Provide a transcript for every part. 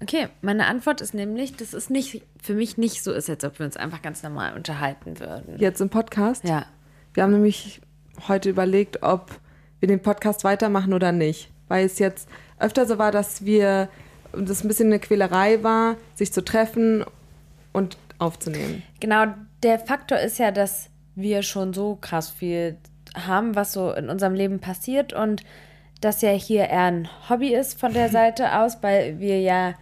Okay, meine Antwort ist nämlich, dass es nicht für mich nicht so ist, als ob wir uns einfach ganz normal unterhalten würden. Jetzt im Podcast? Ja. Wir haben nämlich heute überlegt, ob wir den Podcast weitermachen oder nicht. Weil es jetzt öfter so war, dass wir das ein bisschen eine Quälerei war, sich zu treffen und aufzunehmen. Genau, der Faktor ist ja, dass wir schon so krass viel haben, was so in unserem Leben passiert und das ja hier eher ein Hobby ist von der Seite aus, weil wir ja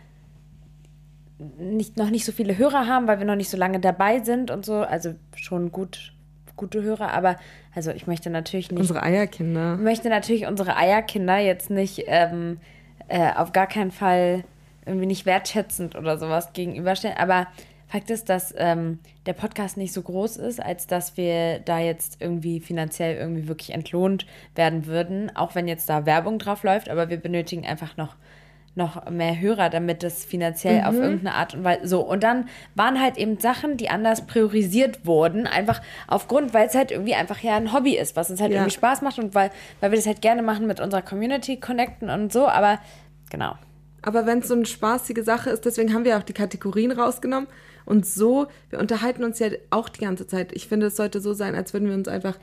nicht, noch nicht so viele Hörer haben, weil wir noch nicht so lange dabei sind und so. Also schon gut, gute Hörer, aber also ich möchte natürlich nicht. Unsere Eierkinder. Ich möchte natürlich unsere Eierkinder jetzt nicht ähm, äh, auf gar keinen Fall irgendwie nicht wertschätzend oder sowas gegenüberstellen. Aber Fakt ist, dass ähm, der Podcast nicht so groß ist, als dass wir da jetzt irgendwie finanziell irgendwie wirklich entlohnt werden würden, auch wenn jetzt da Werbung drauf läuft. Aber wir benötigen einfach noch noch mehr Hörer, damit das finanziell auf irgendeine Art und Weise so. Und dann waren halt eben Sachen, die anders priorisiert wurden, einfach aufgrund, weil es halt irgendwie einfach ja ein Hobby ist, was uns halt Ja. irgendwie Spaß macht und weil, weil wir das halt gerne machen mit unserer Community connecten und so, aber genau. Aber wenn es so eine spaßige Sache ist, deswegen haben wir auch die Kategorien rausgenommen. Und so, wir unterhalten uns ja auch die ganze Zeit. Ich finde, es sollte so sein, als würden wir uns einfach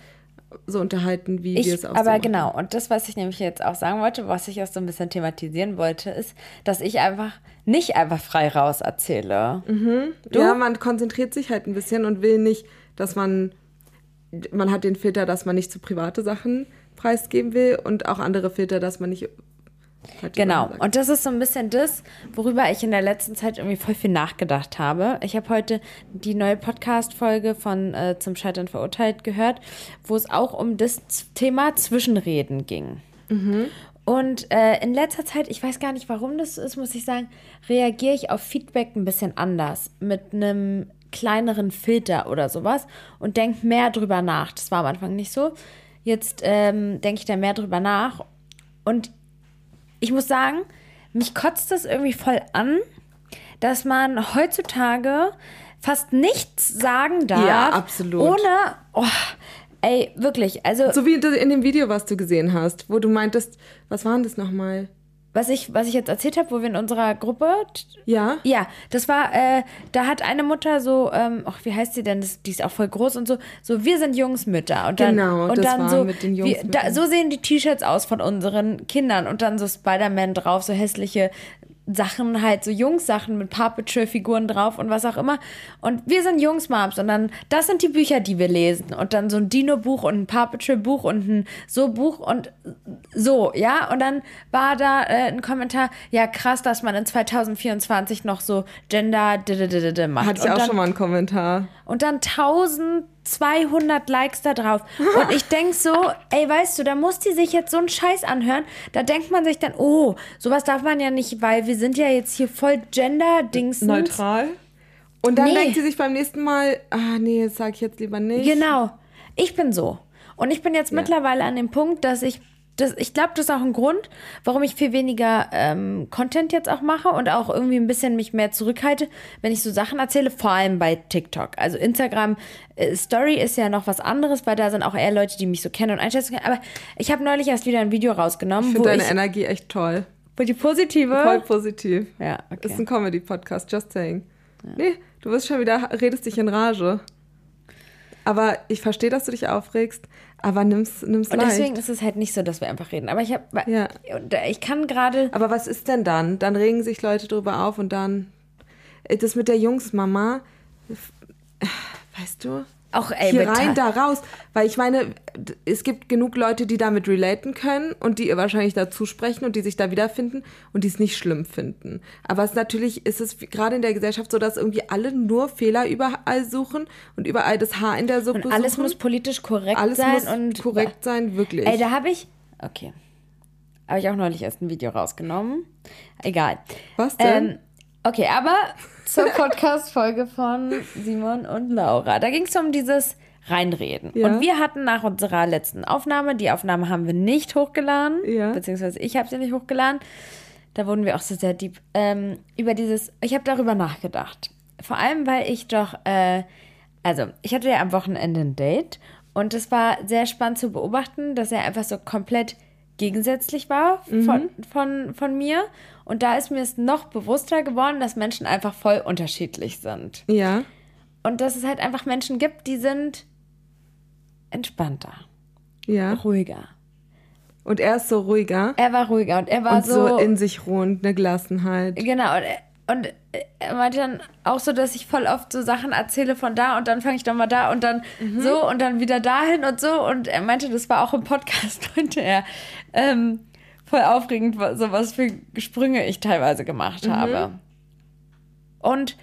so unterhalten, wie wir es Ich, auch aber so genau, und das, was ich nämlich jetzt auch sagen wollte, was ich auch so ein bisschen thematisieren wollte, ist, dass ich einfach nicht einfach frei raus erzähle. Du? Ja, man konzentriert sich halt ein bisschen und will nicht, dass man, man hat den Filter, dass man nicht zu private Sachen preisgeben will und auch andere Filter, dass man nicht. Genau. Und das ist so ein bisschen das, worüber ich in der letzten Zeit irgendwie voll viel nachgedacht habe. Ich habe heute die neue Podcast-Folge von äh, Zum Scheitern verurteilt gehört, wo es auch um das Thema Zwischenreden ging. Und äh, in letzter Zeit, ich weiß gar nicht, warum das so ist, muss ich sagen, reagiere ich auf Feedback ein bisschen anders. Mit einem kleineren Filter oder sowas und denke mehr drüber nach. Das war am Anfang nicht so. Jetzt ähm, denke ich da mehr drüber nach. Und ich muss sagen, mich kotzt das irgendwie voll an, dass man heutzutage fast nichts sagen darf. Ja, absolut. Ohne, oh, ey, wirklich, also So wie in dem Video, was du gesehen hast, wo du meintest, was war denn das nochmal? Was ich, was ich jetzt erzählt habe, wo wir in unserer Gruppe Ja? Ja, das war, äh, da hat eine Mutter so, ähm, ach, wie heißt sie denn? Das, die ist auch voll groß und so, so, wir sind Jungsmütter. Und dann, Genau, und das dann war so, mit den wir, da, so sehen die T-Shirts aus von unseren Kindern und dann so Spider-Man drauf, so hässliche Sachen, halt so Jungs-Sachen mit Paw Patrol-Figuren drauf und was auch immer. Und wir sind Jungs-Moms und dann, das sind die Bücher, die wir lesen. Und dann so ein Dino-Buch und ein Paw Patrol-Buch und ein So-Buch und so, ja. Und dann war da äh, ein Kommentar, ja krass, dass man in 2024 noch so Gender macht. Hatte ich auch schon mal einen Kommentar. Und dann 1200 Likes da drauf. Und ich denk so, ey, weißt du, da muss die sich jetzt so einen Scheiß anhören. Da denkt man sich dann, oh, sowas darf man ja nicht, weil wir sind ja jetzt hier voll Gender-Dings. Neutral. Und dann Nee. denkt sie sich beim nächsten Mal, ah nee, das sage ich jetzt lieber nicht. Genau. Ich bin so. Und ich bin jetzt mittlerweile an dem Punkt, dass ich. Das, ich glaube, das ist auch ein Grund, warum ich viel weniger ähm, Content jetzt auch mache und auch irgendwie ein bisschen mich mehr zurückhalte, wenn ich so Sachen erzähle, vor allem bei TikTok. Also Instagram äh, Story ist ja noch was anderes, weil da sind auch eher Leute, die mich so kennen und einschätzen können. Aber ich habe neulich erst wieder ein Video rausgenommen, Ich finde deine ich Energie echt toll. wo die positive. Voll positiv. Ja, okay. Ist ein Comedy-Podcast, just saying. Nee, du wirst schon wieder, redest dich in Rage. Aber ich verstehe, dass du dich aufregst, aber nimm's, nimm's und leicht. deswegen ist es halt nicht so, dass wir einfach reden. Aber ich habe, Ja. ich kann gerade Aber was ist denn dann? Dann regen sich Leute drüber auf und dann. Äh, Das mit der Jungsmama, äh, weißt du? Auch, ey, Hier rein, da raus. Weil ich meine, es gibt genug Leute, die damit relaten können und die wahrscheinlich dazu sprechen und die sich da wiederfinden und die es nicht schlimm finden. Aber es natürlich ist es gerade in der Gesellschaft so, dass irgendwie alle nur Fehler überall suchen und überall das Haar in der Suppe Und alles suchen. muss politisch korrekt alles sein muss und korrekt sein, wirklich. Ey, da habe ich. Okay. Habe ich auch neulich erst ein Video rausgenommen. Egal. Was denn? Ähm, okay, aber zur Podcast-Folge von Simon und Laura. Da ging es um dieses Reinreden. Ja. Und wir hatten nach unserer letzten Aufnahme, die Aufnahme haben wir nicht hochgeladen, Ja. beziehungsweise ich habe sie nicht hochgeladen. Da wurden wir auch so sehr deep. Ähm, über dieses, ich habe darüber nachgedacht. Vor allem, weil ich doch, äh, also ich hatte ja am Wochenende ein Date und es war sehr spannend zu beobachten, dass er einfach so komplett gegensätzlich war von, von, von mir. Und da ist mir es noch bewusster geworden, dass Menschen einfach voll unterschiedlich sind. Ja. Und dass es halt einfach Menschen gibt, die sind entspannter, Ja. ruhiger. Und er ist so ruhiger Er war ruhiger und er war und so, in sich ruhend, eine Gelassenheit. Genau, und er, und er meinte dann auch so, dass ich voll oft so Sachen erzähle von da und dann fange ich doch mal da und dann so und dann wieder dahin und so. Und er meinte, das war auch im Podcast, meinte er, ähm, voll aufregend, so was für Sprünge ich teilweise gemacht habe. Und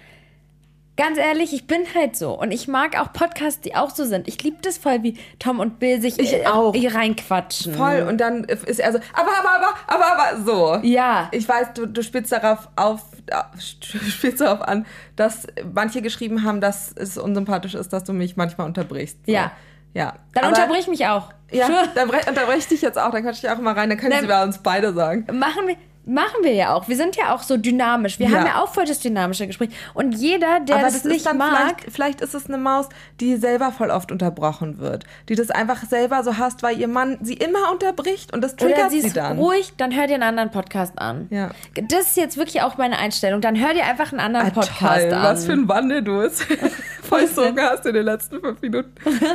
ganz ehrlich, ich bin halt so. Und ich mag auch Podcasts, die auch so sind. Ich liebe das voll, wie Tom und Bill sich Ich äh, auch. hier reinquatschen. Voll. Und dann ist er so, aber, aber, aber, aber, aber, so. Ja. Ich weiß, du, du spielst darauf auf, spielst darauf an, dass manche geschrieben haben, dass es unsympathisch ist, dass du mich manchmal unterbrichst. So. Ja. Ja. Dann Aber- unterbrich mich auch. Ja, Schwör. dann bre- unterbreche ich dich jetzt auch, dann kann ich dich auch mal rein, dann können Dann- sie bei uns beide sagen. Machen wir, machen wir ja auch. Wir sind ja auch so dynamisch. Wir Ja. haben ja auch voll das dynamische Gespräch. Und jeder, der Aber das, das nicht mag, vielleicht, vielleicht ist es eine Maus, die selber voll oft unterbrochen wird. Die das einfach selber so hasst, weil ihr Mann sie immer unterbricht und das oder triggert sie sie ist dann. ruhig, dann hör dir einen anderen Podcast an. Ja. Das ist jetzt wirklich auch meine Einstellung. Dann hör dir einfach einen anderen Ah, Podcast toll, an. was für ein Wandel du es vollzogen hast in den letzten fünf Minuten.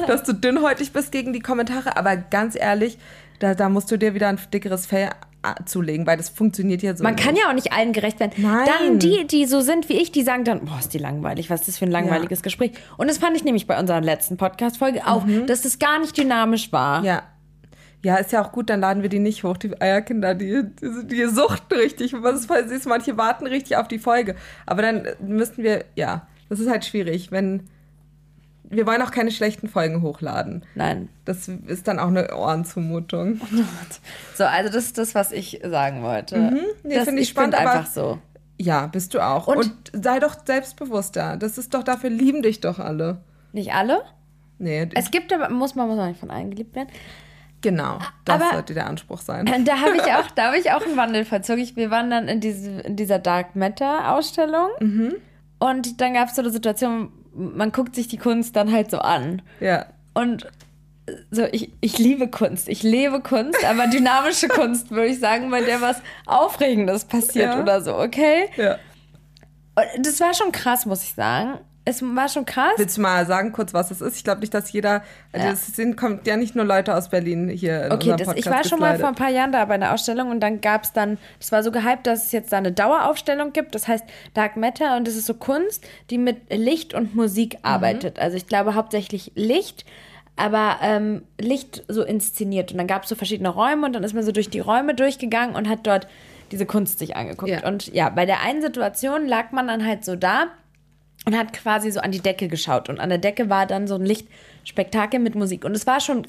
Dass du dünnhäutig bist gegen die Kommentare. Aber ganz ehrlich, da, da musst du dir wieder ein dickeres Fell zulegen, weil das funktioniert ja so. Man nicht. kann ja auch nicht allen gerecht werden. Nein. Dann die, die so sind wie ich, die sagen dann, boah, ist die langweilig, was ist das für ein langweiliges Gespräch. Und das fand ich nämlich bei unserer letzten Podcast-Folge auch, dass das gar nicht dynamisch war. Mhm. Ja. Ja, ist ja auch gut, dann laden wir die nicht hoch, die Eierkinder, die, die, die suchten richtig. Was ist manche warten richtig auf die Folge. Aber dann müssten wir, ja, das ist halt schwierig, wenn. Wir wollen auch keine schlechten Folgen hochladen. Nein. Das ist dann auch eine Ohrenzumutung. So, also das ist das, was ich sagen wollte. Mhm. Nee, das, finde ich ich spannend, aber- einfach so. Ja, bist du auch. Und- Und, sei doch selbstbewusster. Das ist doch, dafür lieben dich doch alle. Nicht alle? Nee, Es gibt aber, muss man muss auch nicht von allen geliebt werden. genau. Das aber- sollte der Anspruch sein. Und Da habe ich auch, da habe ich auch einen Wandel vollzogen. Ich, wir waren dann in, diese, in dieser Dark Matter Ausstellung Mhm. und dann gab es so eine Situation, man guckt sich die Kunst dann halt so an. Ja. Und so, ich, ich liebe Kunst, ich lebe Kunst, aber dynamische Kunst, würde ich sagen, bei der was Aufregendes passiert Ja. oder so, okay? ja. Und das war schon krass, muss ich sagen. Es war schon krass. Willst du mal sagen kurz, was es ist? Ich glaube nicht, dass jeder. Also Ja. Es sind, kommt ja nicht nur Leute aus Berlin hier in Okay, unserem das, ich war schon mal vor ein paar Jahren da bei einer Ausstellung und dann gab es dann, das war so gehypt, dass es jetzt da eine Daueraufstellung gibt. Das heißt Dark Matter und das ist so Kunst, die mit Licht und Musik Mhm. arbeitet. Also ich glaube hauptsächlich Licht, aber ähm, Licht so inszeniert. Und dann gab es so verschiedene Räume und dann ist man so durch die Räume durchgegangen und hat dort diese Kunst sich angeguckt. Ja. Und ja, bei der einen Situation lag man dann halt so da und hat quasi so an die Decke geschaut. Und an der Decke war dann so ein Lichtspektakel mit Musik. Und es war schon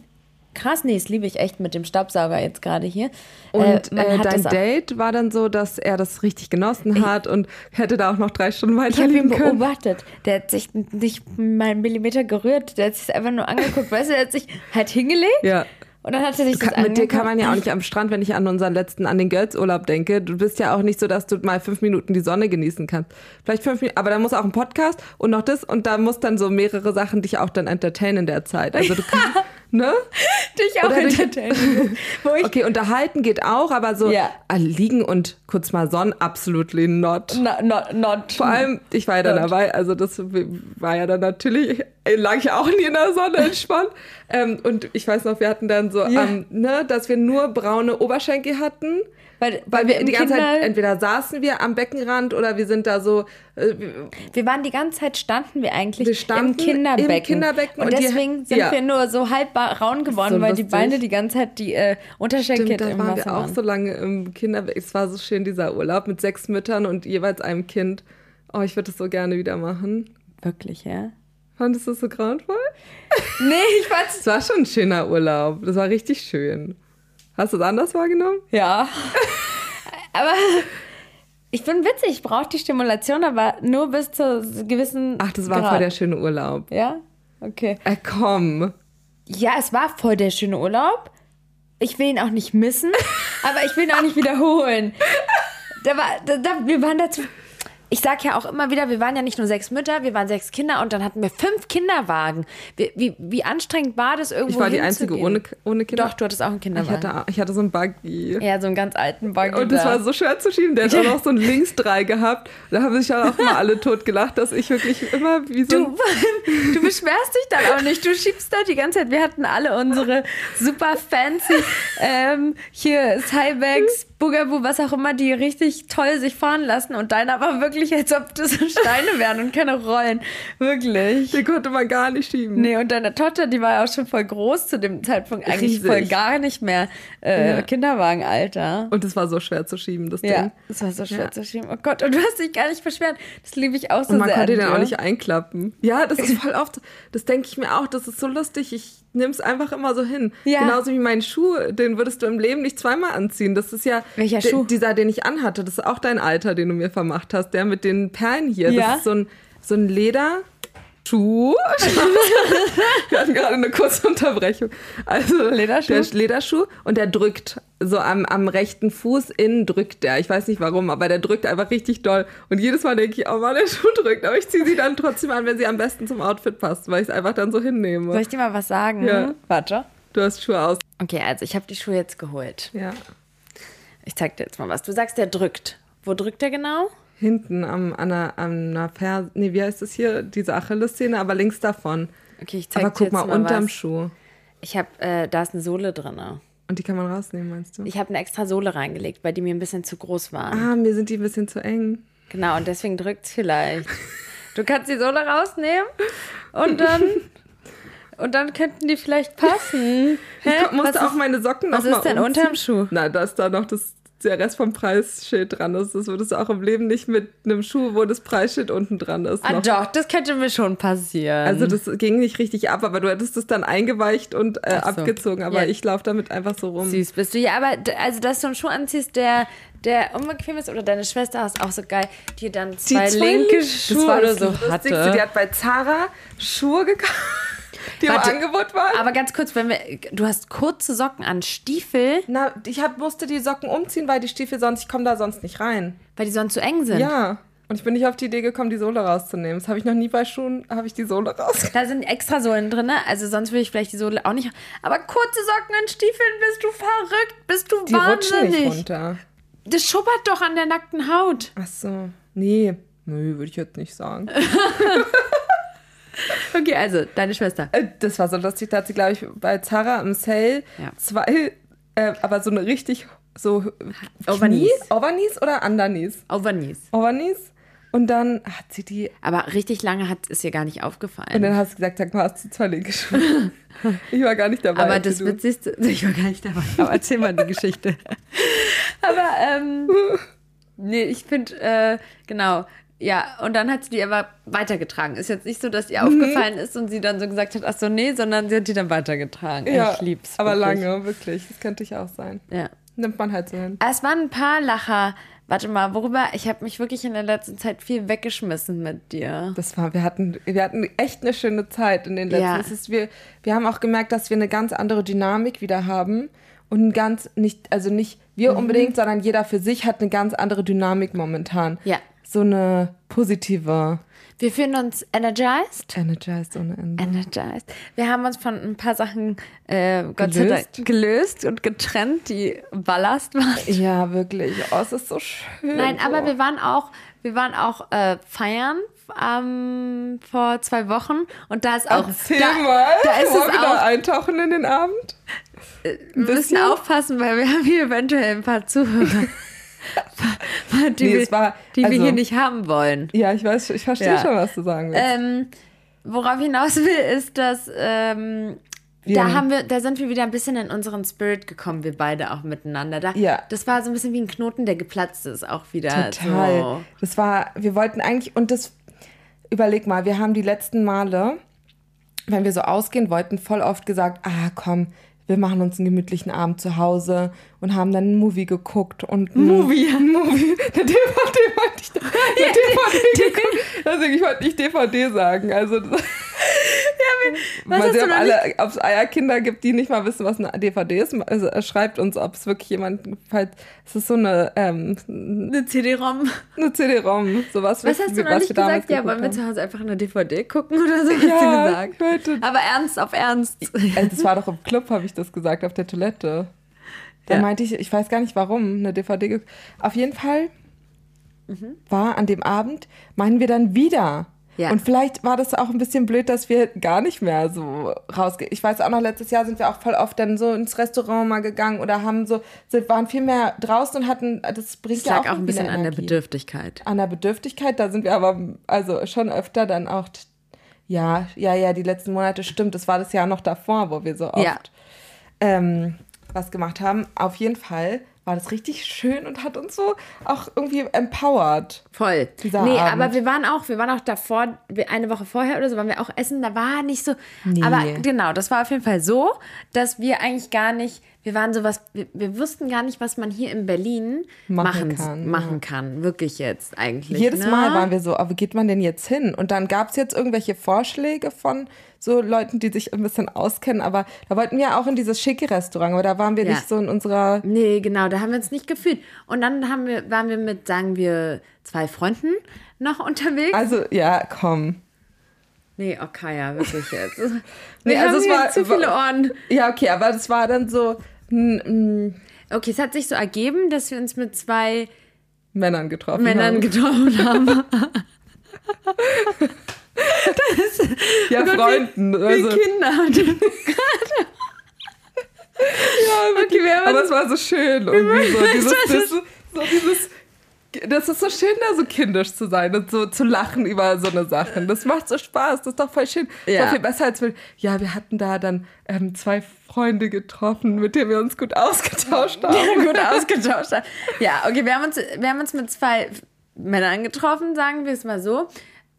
krass. Nee, das liebe ich echt mit dem Staubsauger jetzt gerade hier. Und man äh, hat dein Date war dann so, dass er das richtig genossen hat und hätte da auch noch drei Stunden Ich habe ihn können. beobachtet. Der hat sich nicht mal einen Millimeter gerührt. Der hat sich einfach nur angeguckt. Weißt du, der hat sich halt hingelegt. Ja. Und dann hat er sich das Mit dir kann man ja auch nicht am Strand, wenn ich an unseren letzten, an den Girls-Urlaub denke. Du bist ja auch nicht so, dass du mal fünf Minuten die Sonne genießen kannst. Vielleicht fünf Minuten, aber da muss auch ein Podcast und noch das und da muss dann so mehrere Sachen dich auch dann entertainen in der Zeit. Also du kannst, ne? dich auch entertainen. Okay, unterhalten geht auch, aber so Ja. ah, liegen und kurz mal sonnen, absolutely not. not, not, not. Vor allem, ich war ja dann Not. dabei, also das war ja dann natürlich, lag ich auch nie in der Sonne entspannt. ähm, und ich weiß noch, wir hatten dann so, Ja. ähm, ne, dass wir nur braune Oberschenkel hatten. Weil, Weil wir die ganze Kinder- Zeit, entweder saßen wir am Beckenrand oder wir sind da so, äh, Wir waren die ganze Zeit, standen wir eigentlich Wir standen im Kinderbecken. im Kinderbecken und, und die- deswegen sind ja. wir nur so halb ba- raun geworden, So weil die. Beine die ganze Zeit die äh, Unterschenkel stimmt, da im waren Wasser wir auch waren. so lange im Kinderbecken. Es war so schön, dieser Urlaub mit sechs Müttern und jeweils einem Kind. Oh, ich würde das so gerne wieder machen. Wirklich, ja? Fandest du das so grauenvoll? Nee, ich fand's. Es war schon ein schöner Urlaub. Das war richtig schön. Hast du es anders wahrgenommen? Ja. aber ich bin witzig, ich brauche die Stimulation, aber nur bis zu gewissen. Ach, das war Grad. voll der schöne Urlaub. Ja? Okay. Äh, komm. Ja, es war voll der schöne Urlaub. Ich will ihn auch nicht missen, aber ich will ihn auch nicht wiederholen. Da war, da, da, wir waren dazu ich sag ja auch immer wieder, wir waren ja nicht nur sechs Mütter, wir waren sechs Kinder und dann hatten wir fünf Kinderwagen. Wie, wie, wie anstrengend war das irgendwo Ich war die einzige ohne, ohne Kinder. Doch, du hattest auch einen ich Kinderwagen. hatte, ich hatte so einen Buggy. ja, so einen ganz alten Buggy. Und das da. war so schwer zu schieben. Der hat auch noch so ein Linksdrei gehabt. Da haben sich dann auch mal alle tot gelacht, dass ich wirklich immer wie so Du, du beschwerst dich dann auch nicht. Du schiebst da die ganze Zeit. Wir hatten alle unsere super fancy ähm, hier Cybex, Bugaboo, was auch immer, die richtig toll sich fahren lassen. Und deiner war wirklich, als ob das Steine wären und keine Rollen. Wirklich. Den konnte man gar nicht schieben. Nee, und deine Tochter, die war ja auch schon voll groß zu dem Zeitpunkt. Eigentlich Riesig. voll gar nicht mehr äh, Ja. Kinderwagenalter. Und es war so schwer zu schieben, das Ja, Ding. das war so schwer Ja. zu schieben. Oh Gott, und du hast dich gar nicht beschwert. Das liebe ich auch so Und man sehr. konnte den auch nicht einklappen. Ja, das ist voll oft, das denke ich mir auch, das ist so lustig. Ich nehme es einfach immer so hin. Ja. Genauso wie meinen Schuh, den würdest du im Leben nicht zweimal anziehen. Das ist ja Welcher Schuh? dieser, den ich anhatte. Das ist auch dein Alter, den du mir vermacht hast. Der mit den Perlen hier. Ja. Das ist so ein, so ein Lederschuh. Wir hatten gerade eine kurze Unterbrechung. Also Lederschuh? Der Lederschuh und der drückt so am, am rechten Fuß innen drückt der. Ich weiß nicht warum, aber der drückt einfach richtig doll. Und jedes Mal denke ich, oh Mann, der Schuh drückt. Aber ich ziehe sie dann trotzdem an, wenn sie am besten zum Outfit passt, weil ich es einfach dann so hinnehme. Soll ich dir mal was sagen? Ja. Warte. Du hast Schuhe aus. Okay, also ich habe die Schuhe jetzt geholt. Ja. Ich zeig dir jetzt mal was. Du sagst, der drückt. Wo drückt der genau? Hinten am, an einer, an einer Fer nee, wie heißt das hier? Diese Achillessehne, aber links davon. Okay, ich zeig Aber dir guck jetzt mal, mal unterm was. Schuh. Ich habe, äh, da ist eine Sohle drin. Und die kann man rausnehmen, meinst du? Ich habe eine extra Sohle reingelegt, weil die mir ein bisschen zu groß waren. ah, mir sind die ein bisschen zu eng. Genau, und deswegen drückt's vielleicht. Du kannst die Sohle rausnehmen und dann und dann könnten die vielleicht passen. Hä? Ich musste auch meine Socken noch was ist denn unterm Schuh? Na, da ist da noch das, der Rest vom Preisschild dran ist. Das würdest du auch im Leben nicht mit einem Schuh, wo das Preisschild unten dran ist. Ah, noch. doch, das könnte mir schon passieren. Also das ging nicht richtig ab, aber du hättest es dann eingeweicht und äh, so. abgezogen. Aber Ja. ich laufe damit einfach so rum. Süß bist du. Ja, aber also, dass du einen Schuh anziehst, der, der unbequem ist, oder deine Schwester ist auch so geil, die dann Die zwei, linke das Schuhe war oder so hatte. Die hat bei Zara Schuhe gekauft, die Warte, im Angebot waren. Aber ganz kurz, wenn wir, du hast kurze Socken an, Stiefel, Na, ich hab, musste die Socken umziehen, weil die Stiefel sonst, ich komme da sonst nicht rein. weil die sonst zu eng sind. Ja. Und ich bin nicht auf die Idee gekommen, die Sohle rauszunehmen. Das habe ich noch nie bei Schuhen, habe ich die Sohle raus. Da sind extra Sohlen drin, also sonst würde ich vielleicht die Sohle auch nicht. Aber kurze Socken an Stiefeln, bist du verrückt, bist du Die rutschen nicht wahnsinnig. runter. Das schubbert doch an der nackten Haut. Ach so. Nee. Nee, würde ich jetzt nicht sagen. Okay, also deine Schwester. Äh, Das war so lustig, da hat sie, glaube ich, bei Zara im Sale Ja. zwei, äh, aber so eine richtig so Overknees. Knie- Overknees oder Underknees? Overknees. Overknees. Und dann hat sie die, Aber richtig lange hat es ihr gar nicht und aufgefallen. dann hast du gesagt, sag mal, hast du zwei linke Schuhe? ich war gar nicht dabei. Aber das du. Witzigste, ich war gar nicht dabei, aber erzähl mal die Geschichte. aber, ähm, nee, ich finde, äh, genau, ja, und dann hat sie die aber weitergetragen. Ist jetzt nicht so, dass ihr Mhm. aufgefallen ist und sie dann so gesagt hat, ach so, nee, sondern sie hat die dann weitergetragen. Ja, ich lieb's. aber wirklich. lange, wirklich. Das könnte ich auch sein. Ja. Nimmt man halt so hin. Es waren ein paar Lacher. Warte mal, worüber? Ich habe mich wirklich in der letzten Zeit viel weggeschmissen mit dir. Das war, wir hatten, wir hatten echt eine schöne Zeit in den letzten. Ja. Es ist, wir, wir haben auch gemerkt, dass wir eine ganz andere Dynamik wieder haben. Und ein ganz nicht, also nicht wir Mhm. unbedingt, sondern jeder für sich hat eine ganz andere Dynamik momentan. Ja. So eine positive Wir fühlen uns energized. Energized ohne Ende. Energized. Wir haben uns von ein paar Sachen, äh, Gott sei Gelöst? Dank, gelöst und getrennt, die Ballast waren. Ja, wirklich. Oh, es ist so schön. Nein, aber so. wir waren auch, wir waren auch äh, feiern ähm, vor zwei Wochen und da ist auch Erzähl da, mal. da ist Wollen es wir da auch. eintauchen in den Abend? Wir müssen bisschen? aufpassen, weil wir haben hier eventuell ein paar Zuhörer, die, Nee, wir, war- die wir also- hier nicht haben wollen. Ja, ich weiß, ich verstehe Ja. schon, was du sagen willst. Ähm, worauf hinaus will, ist, dass ähm, Wir- da haben wir, da sind wir wieder ein bisschen in unseren Spirit gekommen, wir beide auch miteinander. Da, Ja. Das war so ein bisschen wie ein Knoten, der geplatzt ist, auch wieder. Total. So. Das war, wir wollten eigentlich, und das, überleg mal, wir haben die letzten Male, wenn wir so ausgehen wollten, voll oft gesagt, ah komm, wir machen uns einen gemütlichen Abend zu Hause und haben dann einen Movie geguckt und Movie? ein Movie, eine DVD wollte ich eine DVD geguckt. Deswegen, ich wollte nicht DVD sagen, also das- mal hast sehen, ob noch alle, ob es Eierkinder gibt, die nicht mal wissen, was eine DVD ist. Also er schreibt uns, ob es wirklich jemand, falls es ist so eine, ähm, Eine CD-ROM. eine CD-ROM, sowas, Was hast du noch was nicht gesagt? Ja, wollen wir zu Hause einfach eine DVD gucken oder so? Hast Ja, du gesagt. Aber ernst, auf ernst. Also das war doch im Club, habe ich das gesagt, auf der Toilette. Da Ja. meinte ich, ich weiß gar nicht warum, eine DVD. Auf jeden Fall war an dem Abend, meinen wir dann wieder. Ja. Und vielleicht war das auch ein bisschen blöd, dass wir gar nicht mehr so rausgehen. Ich weiß auch noch, letztes Jahr sind wir auch voll oft dann so ins Restaurant mal gegangen oder haben so, sind, waren viel mehr draußen und hatten, das bringt Das ja lag auch, auch ein bisschen eine an der Energie. Bedürftigkeit. An der Bedürftigkeit, da sind wir aber also schon öfter dann auch, ja, ja, ja, die letzten Monate stimmt. Das war das Jahr noch davor, wo wir so oft Ja. ähm, was gemacht haben. Auf jeden Fall war das richtig schön und hat uns so auch irgendwie empowered. Voll. Dieser nee, Abend. aber wir waren auch, wir waren auch davor, eine Woche vorher oder so, waren wir auch essen, da war nicht so. Nee. Aber genau, das war auf jeden Fall so, dass wir eigentlich gar nicht, wir waren sowas, wir, wir wussten gar nicht, was man hier in Berlin Machen kann, machen kann. Wirklich jetzt eigentlich. Jedes ne? Mal waren wir so, aber geht man denn jetzt hin? Und dann gab es jetzt irgendwelche Vorschläge von so Leuten, die sich ein bisschen auskennen, aber da wollten wir auch in dieses schicke Restaurant, aber da waren wir Ja. nicht so in unserer Nee, genau, da haben wir uns nicht gefühlt. Und dann haben wir, waren wir mit, sagen wir, zwei Freunden noch unterwegs. Also, ja, komm. nee, okay, ja, wirklich jetzt. Nee, haben also es war- zu viele Ohren. Ja, okay, aber das war dann so Okay, es hat sich so ergeben, dass wir uns mit zwei Männern getroffen Männern haben. getroffen haben. Ja, Gott, wie- Freunden. Wie Also, Kinder. ja, Okay, wir haben aber es war so schön irgendwie so dieses, Das das, so dieses das ist so schön, da so kindisch zu sein und so zu lachen über so eine Sachen. Das macht so Spaß, das ist doch voll schön. Ja. Voll viel besser als wir, ja, wir hatten da dann ähm, zwei Freunde getroffen, mit denen wir uns gut ausgetauscht haben. gut ausgetauscht haben. Ja, okay, wir haben, uns, wir haben uns mit zwei Männern getroffen, sagen wir es mal so.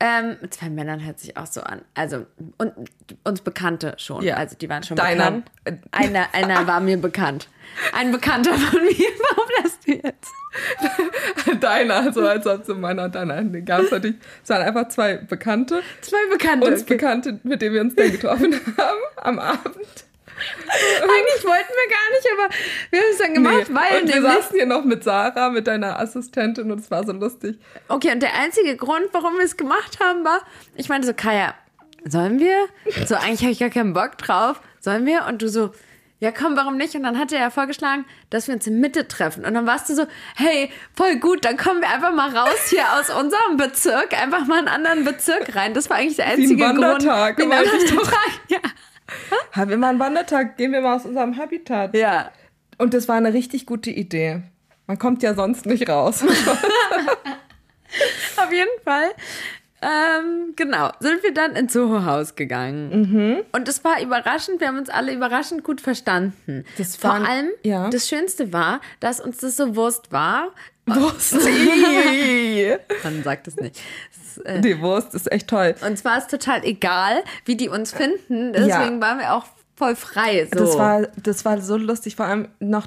Ähm, mit zwei Männern hört sich auch so an. Also, und uns Bekannte schon. Ja. Also, die waren schon Deiner. bekannt. Einer, einer war mir bekannt. Ein Bekannter von mir. Warum das du jetzt? Deiner, so als ob so meiner und deiner. Nee, gab es natürlich, es waren einfach zwei Bekannte. Zwei Bekannte. Uns Bekannte, mit denen wir uns dann getroffen haben am Abend. Eigentlich wollten wir gar nicht, aber wir haben es dann gemacht, Nee. weil und wir saßen hier noch mit Sarah, mit deiner Assistentin und es war so lustig. Okay, und der einzige Grund, warum wir es gemacht haben, war, ich meinte so, Kaya, sollen wir? So, eigentlich habe ich gar keinen Bock drauf. Sollen wir? Und du so, ja komm, warum nicht? Und dann hat er ja vorgeschlagen, dass wir uns in Mitte treffen. Und dann warst du so, hey, voll gut, dann kommen wir einfach mal raus hier aus unserem Bezirk, einfach mal in einen anderen Bezirk rein. Das war eigentlich der ein einzige Grund. Wandertag, Wie ein aber ich Wandertag, ja. Haben wir mal einen Wandertag, gehen wir mal aus unserem Habitat. ja. Und das war eine richtig gute Idee. Man kommt ja sonst nicht raus. Auf jeden Fall. Ähm, genau, sind wir dann ins Soho-Haus gegangen. Mhm. Und es war überraschend, wir haben uns alle überraschend gut verstanden. Das Vor waren- allem, ja. das Schönste war, dass uns das so Wurst war. Wurst. Man sagt es nicht. Äh, Die Wurst ist echt toll. uns war es total egal, wie die uns finden. Deswegen Ja. waren wir auch voll frei. So. Das, war, das war so lustig, vor allem noch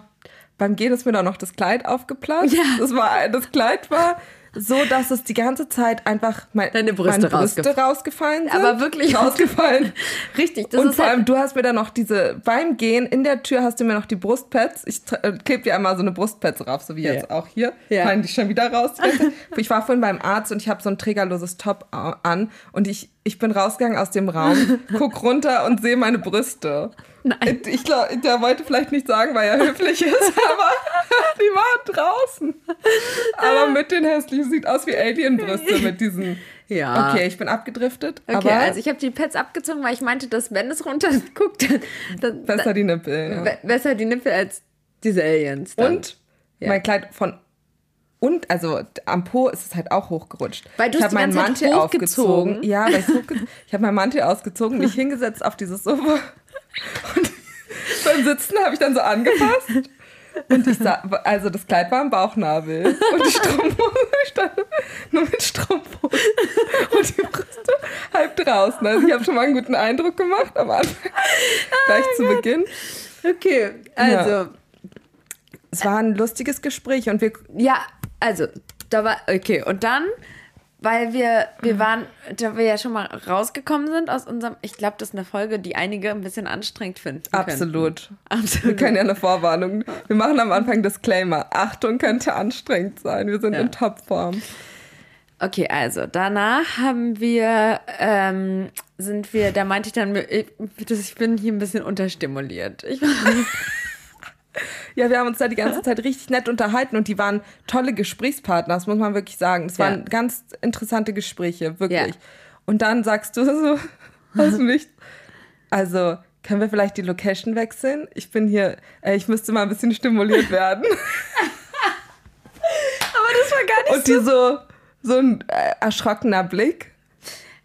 beim Gehen ist mir dann noch das Kleid aufgeplatzt. Ja. Das, war, das Kleid war so, dass es die ganze Zeit einfach mein, Deine Brüste meine Brüste rausgef- rausgefallen sind. Aber wirklich rausgefallen. Richtig, das und vor halt, allem, du hast mir dann noch diese, beim Gehen in der Tür hast du mir noch die Brustpads, ich äh, kleb dir einmal so eine Brustpads drauf, so wie jetzt auch hier, Ja. fallen die schon wieder raus. ich war vorhin beim Arzt und ich habe so ein trägerloses Top an und ich, ich bin rausgegangen aus dem Raum, guck runter und sehe meine Brüste. Nein. Ich glaube, der wollte vielleicht nicht sagen, weil er höflich ist, aber die war draußen. Aber mit den hässlichen, sieht aus wie Alienbrüste mit diesen. Ja. Okay, ich bin abgedriftet. Okay, aber also ich habe die Pads abgezogen, weil ich meinte, dass wenn es runterguckt, dann, dann besser die Nippel. Ja. be- besser die Nippel als diese Aliens. Dann. Und Ja. mein Kleid von und also am Po ist es halt auch hochgerutscht. Weil du ich habe meinen Mantel aufgezogen. Ja, weil hochge ich habe meinen Mantel ausgezogen, mich hingesetzt auf dieses Sofa und beim Sitzen habe ich dann so angefasst. Und ich sah, also das Kleid war am Bauchnabel und die Strumpfhose stand nur mit Strumpfhose und die Brüste halb draußen. Also ich habe schon mal einen guten Eindruck gemacht am Anfang, gleich zu Beginn. Okay, also, Es war ein lustiges Gespräch und wir ja. also, da war, okay, und dann weil wir, wir waren, da wir ja schon mal rausgekommen sind aus unserem, ich glaube, das ist eine Folge, die einige ein bisschen anstrengend finden. Absolut. Könnten. Absolut. Wir können ja eine Vorwarnung. Wir machen am Anfang Disclaimer. Achtung, könnte anstrengend sein. Wir sind Ja. in Topform. Okay, also danach haben wir, ähm, sind wir, da meinte ich dann, ich, bin hier ein bisschen unterstimuliert. Ich, Ja, wir haben uns da die ganze Zeit richtig nett unterhalten und die waren tolle Gesprächspartner, das muss man wirklich sagen. Es Ja. waren ganz interessante Gespräche, wirklich. Ja. Und dann sagst du so aus dem Nichts, also können wir vielleicht die Location wechseln? Ich bin hier, äh, ich müsste mal ein bisschen stimuliert werden. aber das war gar Und die so, so ein äh, erschrockener Blick.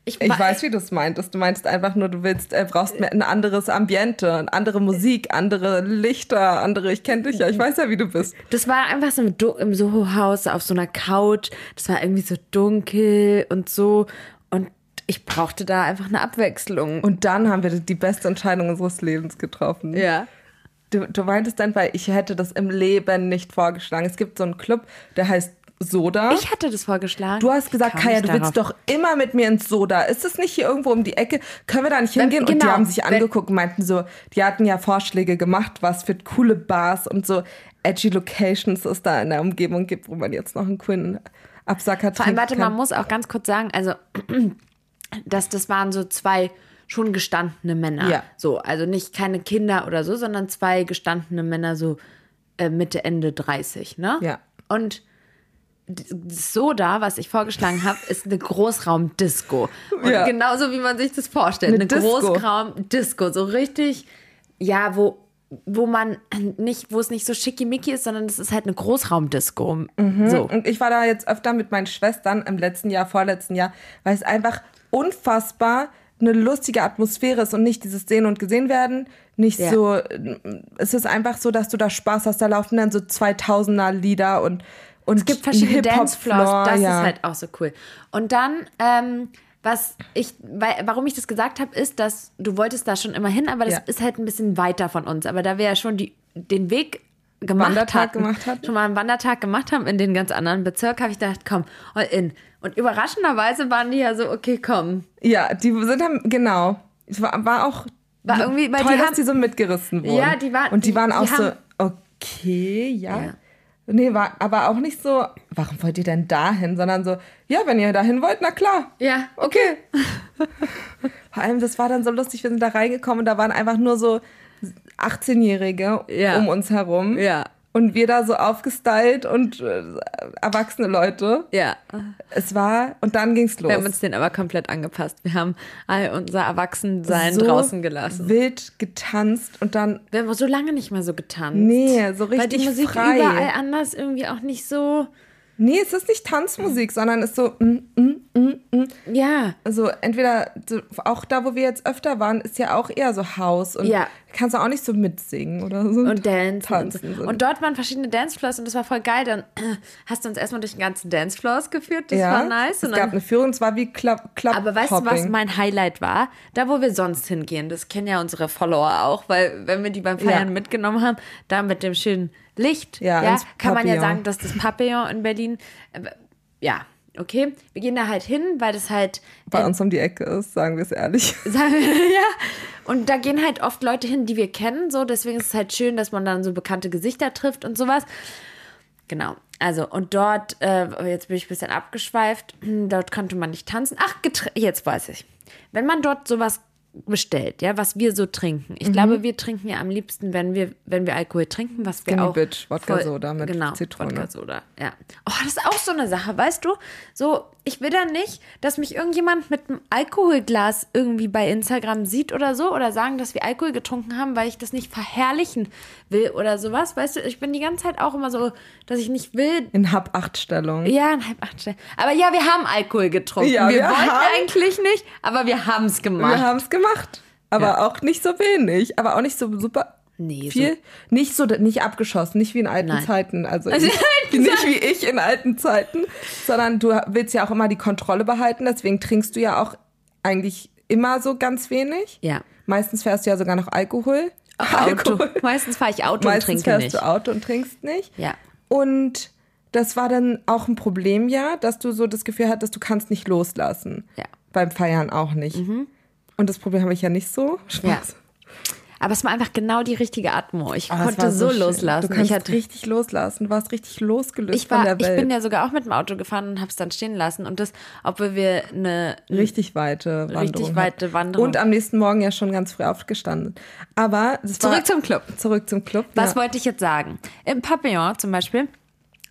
Ich, Ich weiß, wie du es meintest. Du meinst einfach nur, du willst, äh, brauchst ein anderes Ambiente, eine andere Musik, andere Lichter, andere, ich kenne dich ja, ich weiß ja, wie du bist. Das war einfach so im, Du- im Soho-Haus auf so einer Couch. Das war irgendwie so dunkel und so. Und ich brauchte da einfach eine Abwechslung. Und dann haben wir die beste Entscheidung unseres Lebens getroffen. ja. Du, du meintest dann, weil ich hätte das im Leben nicht vorgeschlagen. Es gibt so einen Club, der heißt Soda. Ich hatte das vorgeschlagen. du hast gesagt, Kaya, du willst darauf. doch immer mit mir ins Soda. Ist es nicht hier irgendwo um die Ecke? Können wir da nicht hingehen? Und die genau. haben sich angeguckt und meinten so, die hatten ja Vorschläge gemacht, was für coole Bars und so edgy Locations es da in der Umgebung gibt, wo man jetzt noch einen coolen Absacker Vor allem, trinken warte, kann. man muss auch ganz kurz sagen, also, dass das waren so zwei schon gestandene Männer. Ja. So, also nicht keine Kinder oder so, sondern zwei gestandene Männer, so äh, Mitte, Ende 30, ne? Ja. Und Soda, was ich vorgeschlagen habe, ist eine Großraumdisco. Und Ja. genauso wie man sich das vorstellt. Eine Eine, Disco. Großraumdisco. So richtig, ja, wo, wo man nicht, wo es nicht so schickimicki ist, sondern es ist halt eine Großraumdisco. So. Und ich war da jetzt öfter mit meinen Schwestern im letzten Jahr, vorletzten Jahr, weil es einfach unfassbar eine lustige Atmosphäre ist und nicht dieses Sehen und Gesehen werden. Nicht Ja. so, es ist einfach so, dass du da Spaß hast. Da laufen dann so 2000er Lieder und, und Es gibt verschiedene Dancefloors, das ja. ist halt auch so cool. Und dann, ähm, was ich, weil, warum ich das gesagt habe, ist, dass du wolltest da schon immer hin, aber das Ja. ist halt ein bisschen weiter von uns. Aber da wir ja schon die, den Weg gemacht Wandertag hatten, gemacht hatten. schon mal einen Wandertag gemacht haben in den ganz anderen Bezirk, habe ich gedacht, komm, all in. Und überraschenderweise waren die ja so, okay, komm. Ja, die sind dann, genau. Es war, war auch War irgendwie, weil toll, die dass haben- die so mitgerissen wurden. Ja, die waren- Und die waren die auch so, haben- okay, ja. Ja. Nee, war aber auch nicht so, warum wollt ihr denn dahin? Sondern so, ja, wenn ihr dahin wollt, na klar. Ja, Okay. Vor allem, das war dann so lustig, wir sind da reingekommen und da waren einfach nur so 18-Jährige Ja. um uns herum. Ja. Und wir da so aufgestylt und äh, erwachsene Leute. Ja. Es war, und dann ging's los. Wir haben uns den aber komplett angepasst. Wir haben all unser Erwachsensein so draußen gelassen. Wild getanzt und dann, Wir haben so lange nicht mehr so getanzt. nee, so Weil richtig die Musik frei. überall anders irgendwie auch nicht so. Nee, es ist nicht Tanzmusik, sondern es ist so, mm, mm, mm, mm. Ja. Also entweder, so, auch da, wo wir jetzt öfter waren, ist ja auch eher so Haus und Ja. kannst du auch nicht so mitsingen oder so. Und Dance. Tanzen. Und, so. und dort waren verschiedene Dancefloors und das war voll geil. Dann äh, hast du uns erstmal durch den ganzen Dancefloors geführt. Das ja, war nice. Es Und gab eine Führung, es war wie Club, Club aber weißt du, was mein Highlight war? Da, wo wir sonst hingehen. Das kennen ja unsere Follower auch, weil wenn wir die beim Feiern Ja. mitgenommen haben, da mit dem schönen Licht, Ja, ja, kann man ja Papillon. sagen, dass das Papillon in Berlin, äh, ja, okay. Wir gehen da halt hin, weil das halt bei uns um die Ecke ist, sagen wir es ehrlich. Sagen wir, ja. Und da gehen halt oft Leute hin, die wir kennen, so. Deswegen ist es halt schön, dass man dann so bekannte Gesichter trifft und sowas. Genau. Also, und dort, äh, jetzt bin ich ein bisschen abgeschweift, dort konnte man nicht tanzen. Ach, jetzt weiß ich. Wenn man dort sowas bestellt, ja, was wir so trinken. Mhm. Ich glaube, wir trinken ja am liebsten, wenn wir, wenn wir Alkohol trinken, was wir Skinny auch. Bitch, Wodka Soda mit genau, Zitrone. Wodka Soda, ja. Oh, das ist auch so eine Sache, weißt du? So, ich will dann nicht, dass mich irgendjemand mit einem Alkoholglas irgendwie bei Instagram sieht oder so oder sagen, dass wir Alkohol getrunken haben, weil ich das nicht verherrlichen will oder sowas. Weißt du, ich bin die ganze Zeit auch immer so, dass ich nicht will, In Hab-Acht-Stellung. ja, acht Stellen. Aber ja, wir haben Alkohol getrunken. Ja, wir, wir wollten haben- eigentlich nicht, aber wir haben es Wir gemacht. haben es gemacht. Aber Ja. auch nicht so wenig. Aber auch nicht so super Nee, viel. Nicht so, nicht abgeschossen, nicht wie in alten Nein. Zeiten. Also, Also nicht, in nicht wie ich in alten Zeiten, sondern du willst ja auch immer die Kontrolle behalten. Deswegen trinkst du ja auch eigentlich immer so ganz wenig. Ja. Meistens fährst du ja sogar noch Alkohol. Auto. Meistens fahre ich Auto und Meistens trinke fährst nicht. du Auto und trinkst nicht. Ja. Und das war dann auch ein Problem, ja, dass du so das Gefühl hattest, du kannst nicht loslassen. Ja. Beim Feiern auch nicht. Und das Problem habe ich ja nicht so. Ja. Aber es war einfach genau die richtige Atmo. Ich es konnte so, schön. loslassen. Du kannst ich hatte richtig loslassen. Du warst richtig losgelöst ich, war, von der ich Welt. bin ja sogar auch mit dem Auto gefahren und habe es dann stehen lassen. Und das, obwohl wir eine richtig weite Wanderung. Richtig weite Wanderung. Und am nächsten Morgen ja schon ganz früh aufgestanden. Aber das war, Zurück zum Club. Zurück zum Club. Was ja. wollte ich jetzt sagen? Im Papillon zum Beispiel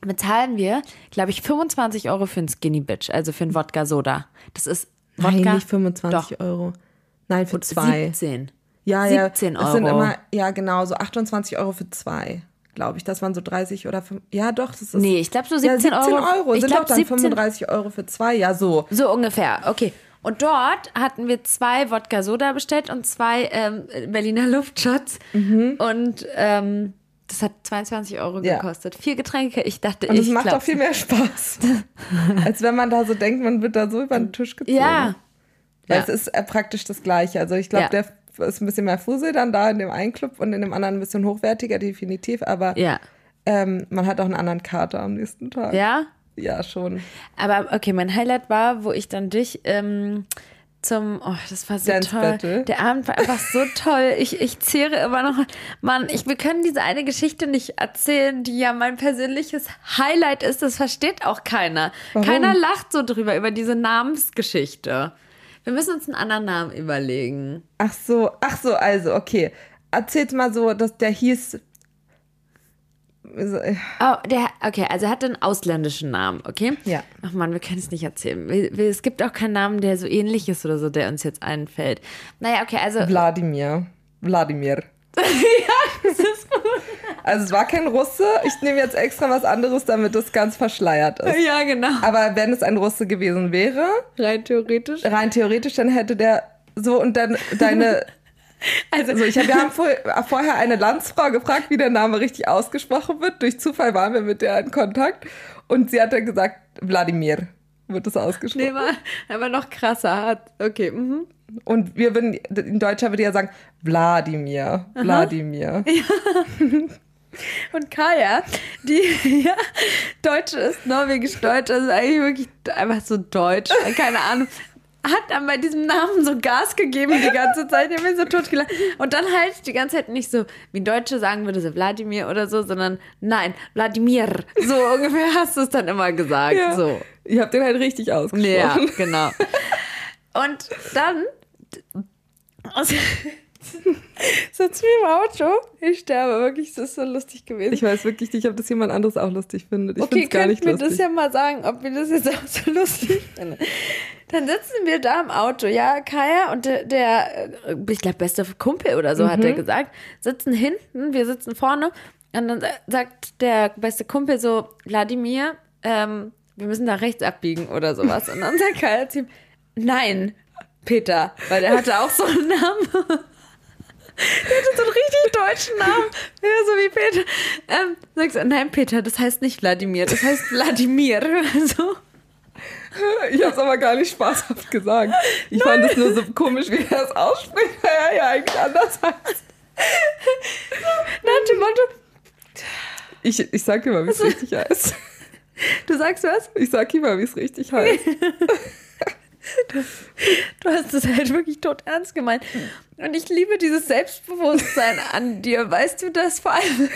bezahlen wir, glaube ich, 25 Euro für einen Skinny Bitch, also für einen Wodka Soda. Das ist Wodka. Nein, nicht 25 Doch, Euro. Nein, für zwei. 17. Ja, ja. 17 Es sind Euro. immer, ja, genau, so 28 Euro für zwei, glaube ich. Das waren so 30 oder 5. Ja, doch, das ist. Nee, ich glaube so ja, 17 Euro. Ich sind glaub, doch dann 17 35 Euro für zwei. Ja, so. So ungefähr, okay. Und dort hatten wir zwei Wodka Soda bestellt und zwei ähm, Berliner Luftshots. Und ähm, das hat 22 Euro Mhm. Ja. gekostet. Vier Getränke. Ich dachte, Und es ich macht glaub's auch viel mehr Spaß. Als wenn man da so denkt, man wird da so über den Tisch gezogen. Ja. Weil Ja. es ist äh, praktisch das Gleiche. Also ich glaube, Ja. der ist ein bisschen mehr Fusel dann da in dem einen Club und in dem anderen ein bisschen hochwertiger, definitiv. Aber Ja. ähm, man hat auch einen anderen Kater am nächsten Tag. Ja? Ja, schon. Aber okay, mein Highlight war, wo ich dann dich ähm, zum, oh, das war so Dance toll. Battle. Der Abend war einfach so toll. Ich, ich zehre immer noch. Mann, ich, wir können diese eine Geschichte nicht erzählen, die ja mein persönliches Highlight ist. Das versteht auch keiner. Warum? Keiner lacht so drüber, über diese Namensgeschichte. Wir müssen uns einen anderen Namen überlegen. Ach so, ach so, also, okay. Erzählt mal so, dass der hieß. äh, Oh, der, okay, also er hatte einen ausländischen Namen, okay? Ja. Ach man, wir können es nicht erzählen. Wir, wir, es gibt auch keinen Namen, der so ähnlich ist oder so, der uns jetzt einfällt. Naja, okay, also Wladimir. Wladimir. ja, das ist. Also es war kein Russe. Ich nehme jetzt extra was anderes, damit das ganz verschleiert ist. Ja, genau. Aber wenn es ein Russe gewesen wäre, Rein theoretisch. rein theoretisch, dann hätte der so und dann deine. Also, Also ich hab, wir haben vor, vorher eine Landsfrau gefragt, wie der Name richtig ausgesprochen wird. Durch Zufall waren wir mit der in Kontakt und sie hat dann gesagt, Wladimir wird es ausgesprochen. nee, war aber noch krasser. Hat, okay, mhm. Und wir würden, in Deutscher würde ja sagen, Wladimir, Wladimir. Und Kaya, die ja, Deutsche ist, Norwegisch Deutsch, also eigentlich wirklich einfach so deutsch, keine Ahnung. Hat dann bei diesem Namen so Gas gegeben die ganze Zeit. Ich hab mich so totgelacht. Und dann halt die ganze Zeit nicht so, wie Deutsche sagen würde, so Wladimir oder so, sondern nein, Wladimir. So ungefähr hast du es dann immer gesagt. Ja. So. Ich habe den halt richtig ausgesprochen. Ja, genau. Und dann also, sitzen wir im Auto. Ich sterbe wirklich, das ist so lustig gewesen. Ich weiß wirklich nicht, ob das jemand anderes auch lustig findet. Ich okay, find's gar könnt nicht mir lustig. das ja mal sagen, ob wir das jetzt auch so lustig finden. Dann sitzen wir da im Auto, ja, Kaya und der, der äh, ich glaube, beste Kumpel oder so, hat er gesagt, sitzen hinten, wir sitzen vorne und dann sa- sagt der beste Kumpel so, Wladimir, ähm, wir müssen da rechts abbiegen oder sowas. Und dann sagt Kaya zu ihm, nein, Peter, weil der hatte auch so einen Namen. Der hatte so einen richtig deutschen Namen. Ja, so wie Peter. Ähm, sagst du, nein, Peter, das heißt nicht Wladimir, das heißt Wladimir. So. Ich habe es aber gar nicht spaßhaft gesagt. Ich fand es nur so komisch, wie er es ausspricht, weil er ja eigentlich anders heißt. Nach dem Motto, Ich, ich sag dir mal, wie es richtig heißt. du sagst was? Ich sag ihm mal, wie es richtig heißt. Du hast es halt wirklich tot ernst gemeint. Und ich liebe dieses Selbstbewusstsein an dir. Weißt du das vor allem?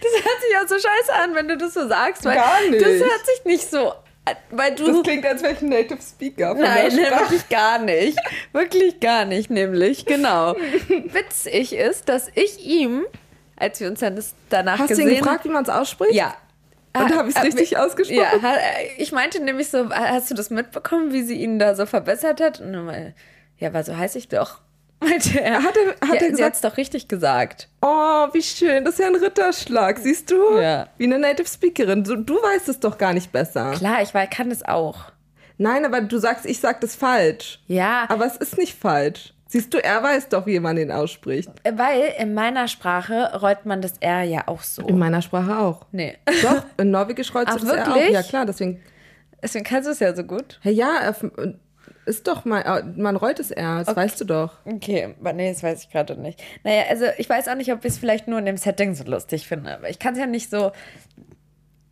Das hört sich auch so scheiße an, wenn du das so sagst. Weil Gar nicht. Das hört sich nicht so an, weil du. Das klingt, als wäre ich ein Native Speaker von Nein, ne, Sprache. wirklich gar nicht. Wirklich gar nicht, nämlich, genau. Witzig ist, dass ich ihm, als wir uns dann das danach Hast du gesehen ihn gefragt, wie man es ausspricht? Ja. Und Ah, habe ich es ah, richtig ausgesprochen? Ja, ha- ich meinte nämlich so, hast du das mitbekommen, wie sie ihn da so verbessert hat? Und dann mal, ja, aber so heiße ich doch. Meinte er. Hat er, hat ja, er sie gesagt, hat's doch richtig gesagt. oh, wie schön, das ist ja ein Ritterschlag, siehst du? Ja. Wie eine Native Speakerin. Du, du weißt es doch gar nicht besser. Klar, ich war, kann es auch. Nein, aber du sagst, ich sag das falsch. Ja, Aber es ist nicht falsch. Siehst du, er weiß doch, wie man den ausspricht. weil in meiner Sprache rollt man das R ja auch so. In meiner Sprache auch. Nee. Doch, in Norwegisch rollst Ach, das ja auch. wirklich? Ja, klar, deswegen. Deswegen kannst du es ja so gut. Hey, ja, auf- ist doch mal, man rollt es eher, das weißt du doch. Okay, nee, das weiß ich gerade nicht. Naja, also ich weiß auch nicht, ob ich es vielleicht nur in dem Setting so lustig finde, aber ich kann es ja nicht so.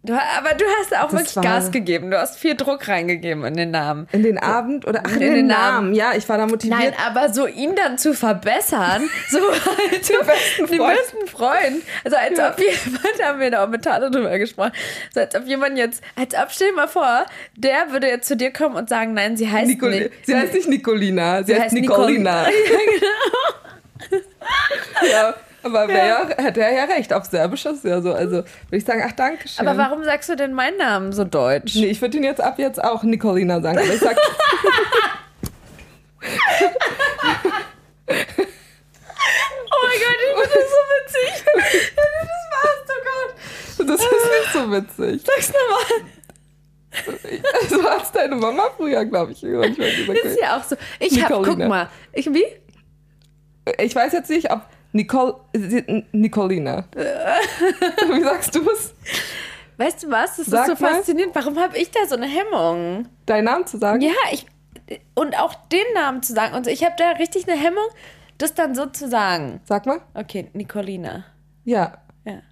Du, aber du hast auch Das wirklich Gas gegeben. Du hast viel Druck reingegeben in den Namen. In den Abend oder ach, in, In den, den Namen. Namen. Ja, ich war da motiviert. Nein, aber so ihn dann zu verbessern, so als den besten den Freund. besten Freund. Also als Ja. ob jemand, da haben wir da auch mit Tane drüber gesprochen, so als ob jemand jetzt, als ob, stell dir mal vor, der würde jetzt zu dir kommen und sagen, nein, sie heißt Nicol nicht. sie heißt nicht Nicolina, sie, heißt, heißt Nicolina. Nicol- ja, aber wär ja. hätte er ja recht. Auf Serbisch ist es ja so. Also würde ich sagen, ach, danke schön. Aber warum sagst du denn meinen Namen so deutsch? Nee, ich würde ihn jetzt ab jetzt auch Nicolina sagen. Aber ich sag, Oh mein Gott, ich finde das so witzig. Das war's, oh Gott. das ist nicht so witzig. Sag's nochmal. So hat's deine Mama früher, glaube ich, gesagt. Ist ja auch so. Ich hab, guck Nicolina. mal. Ich, wie? Ich weiß jetzt nicht, ob Nicole, Nicolina. Wie sagst du es? Weißt du was? Das Sag ist so mal. faszinierend. Warum habe ich da so eine Hemmung? Deinen Namen zu sagen? Ja, ich. Und auch den Namen zu sagen. Und ich habe da richtig eine Hemmung, das dann so zu sagen. Sag mal. Okay, Nicolina. Ja. Ja.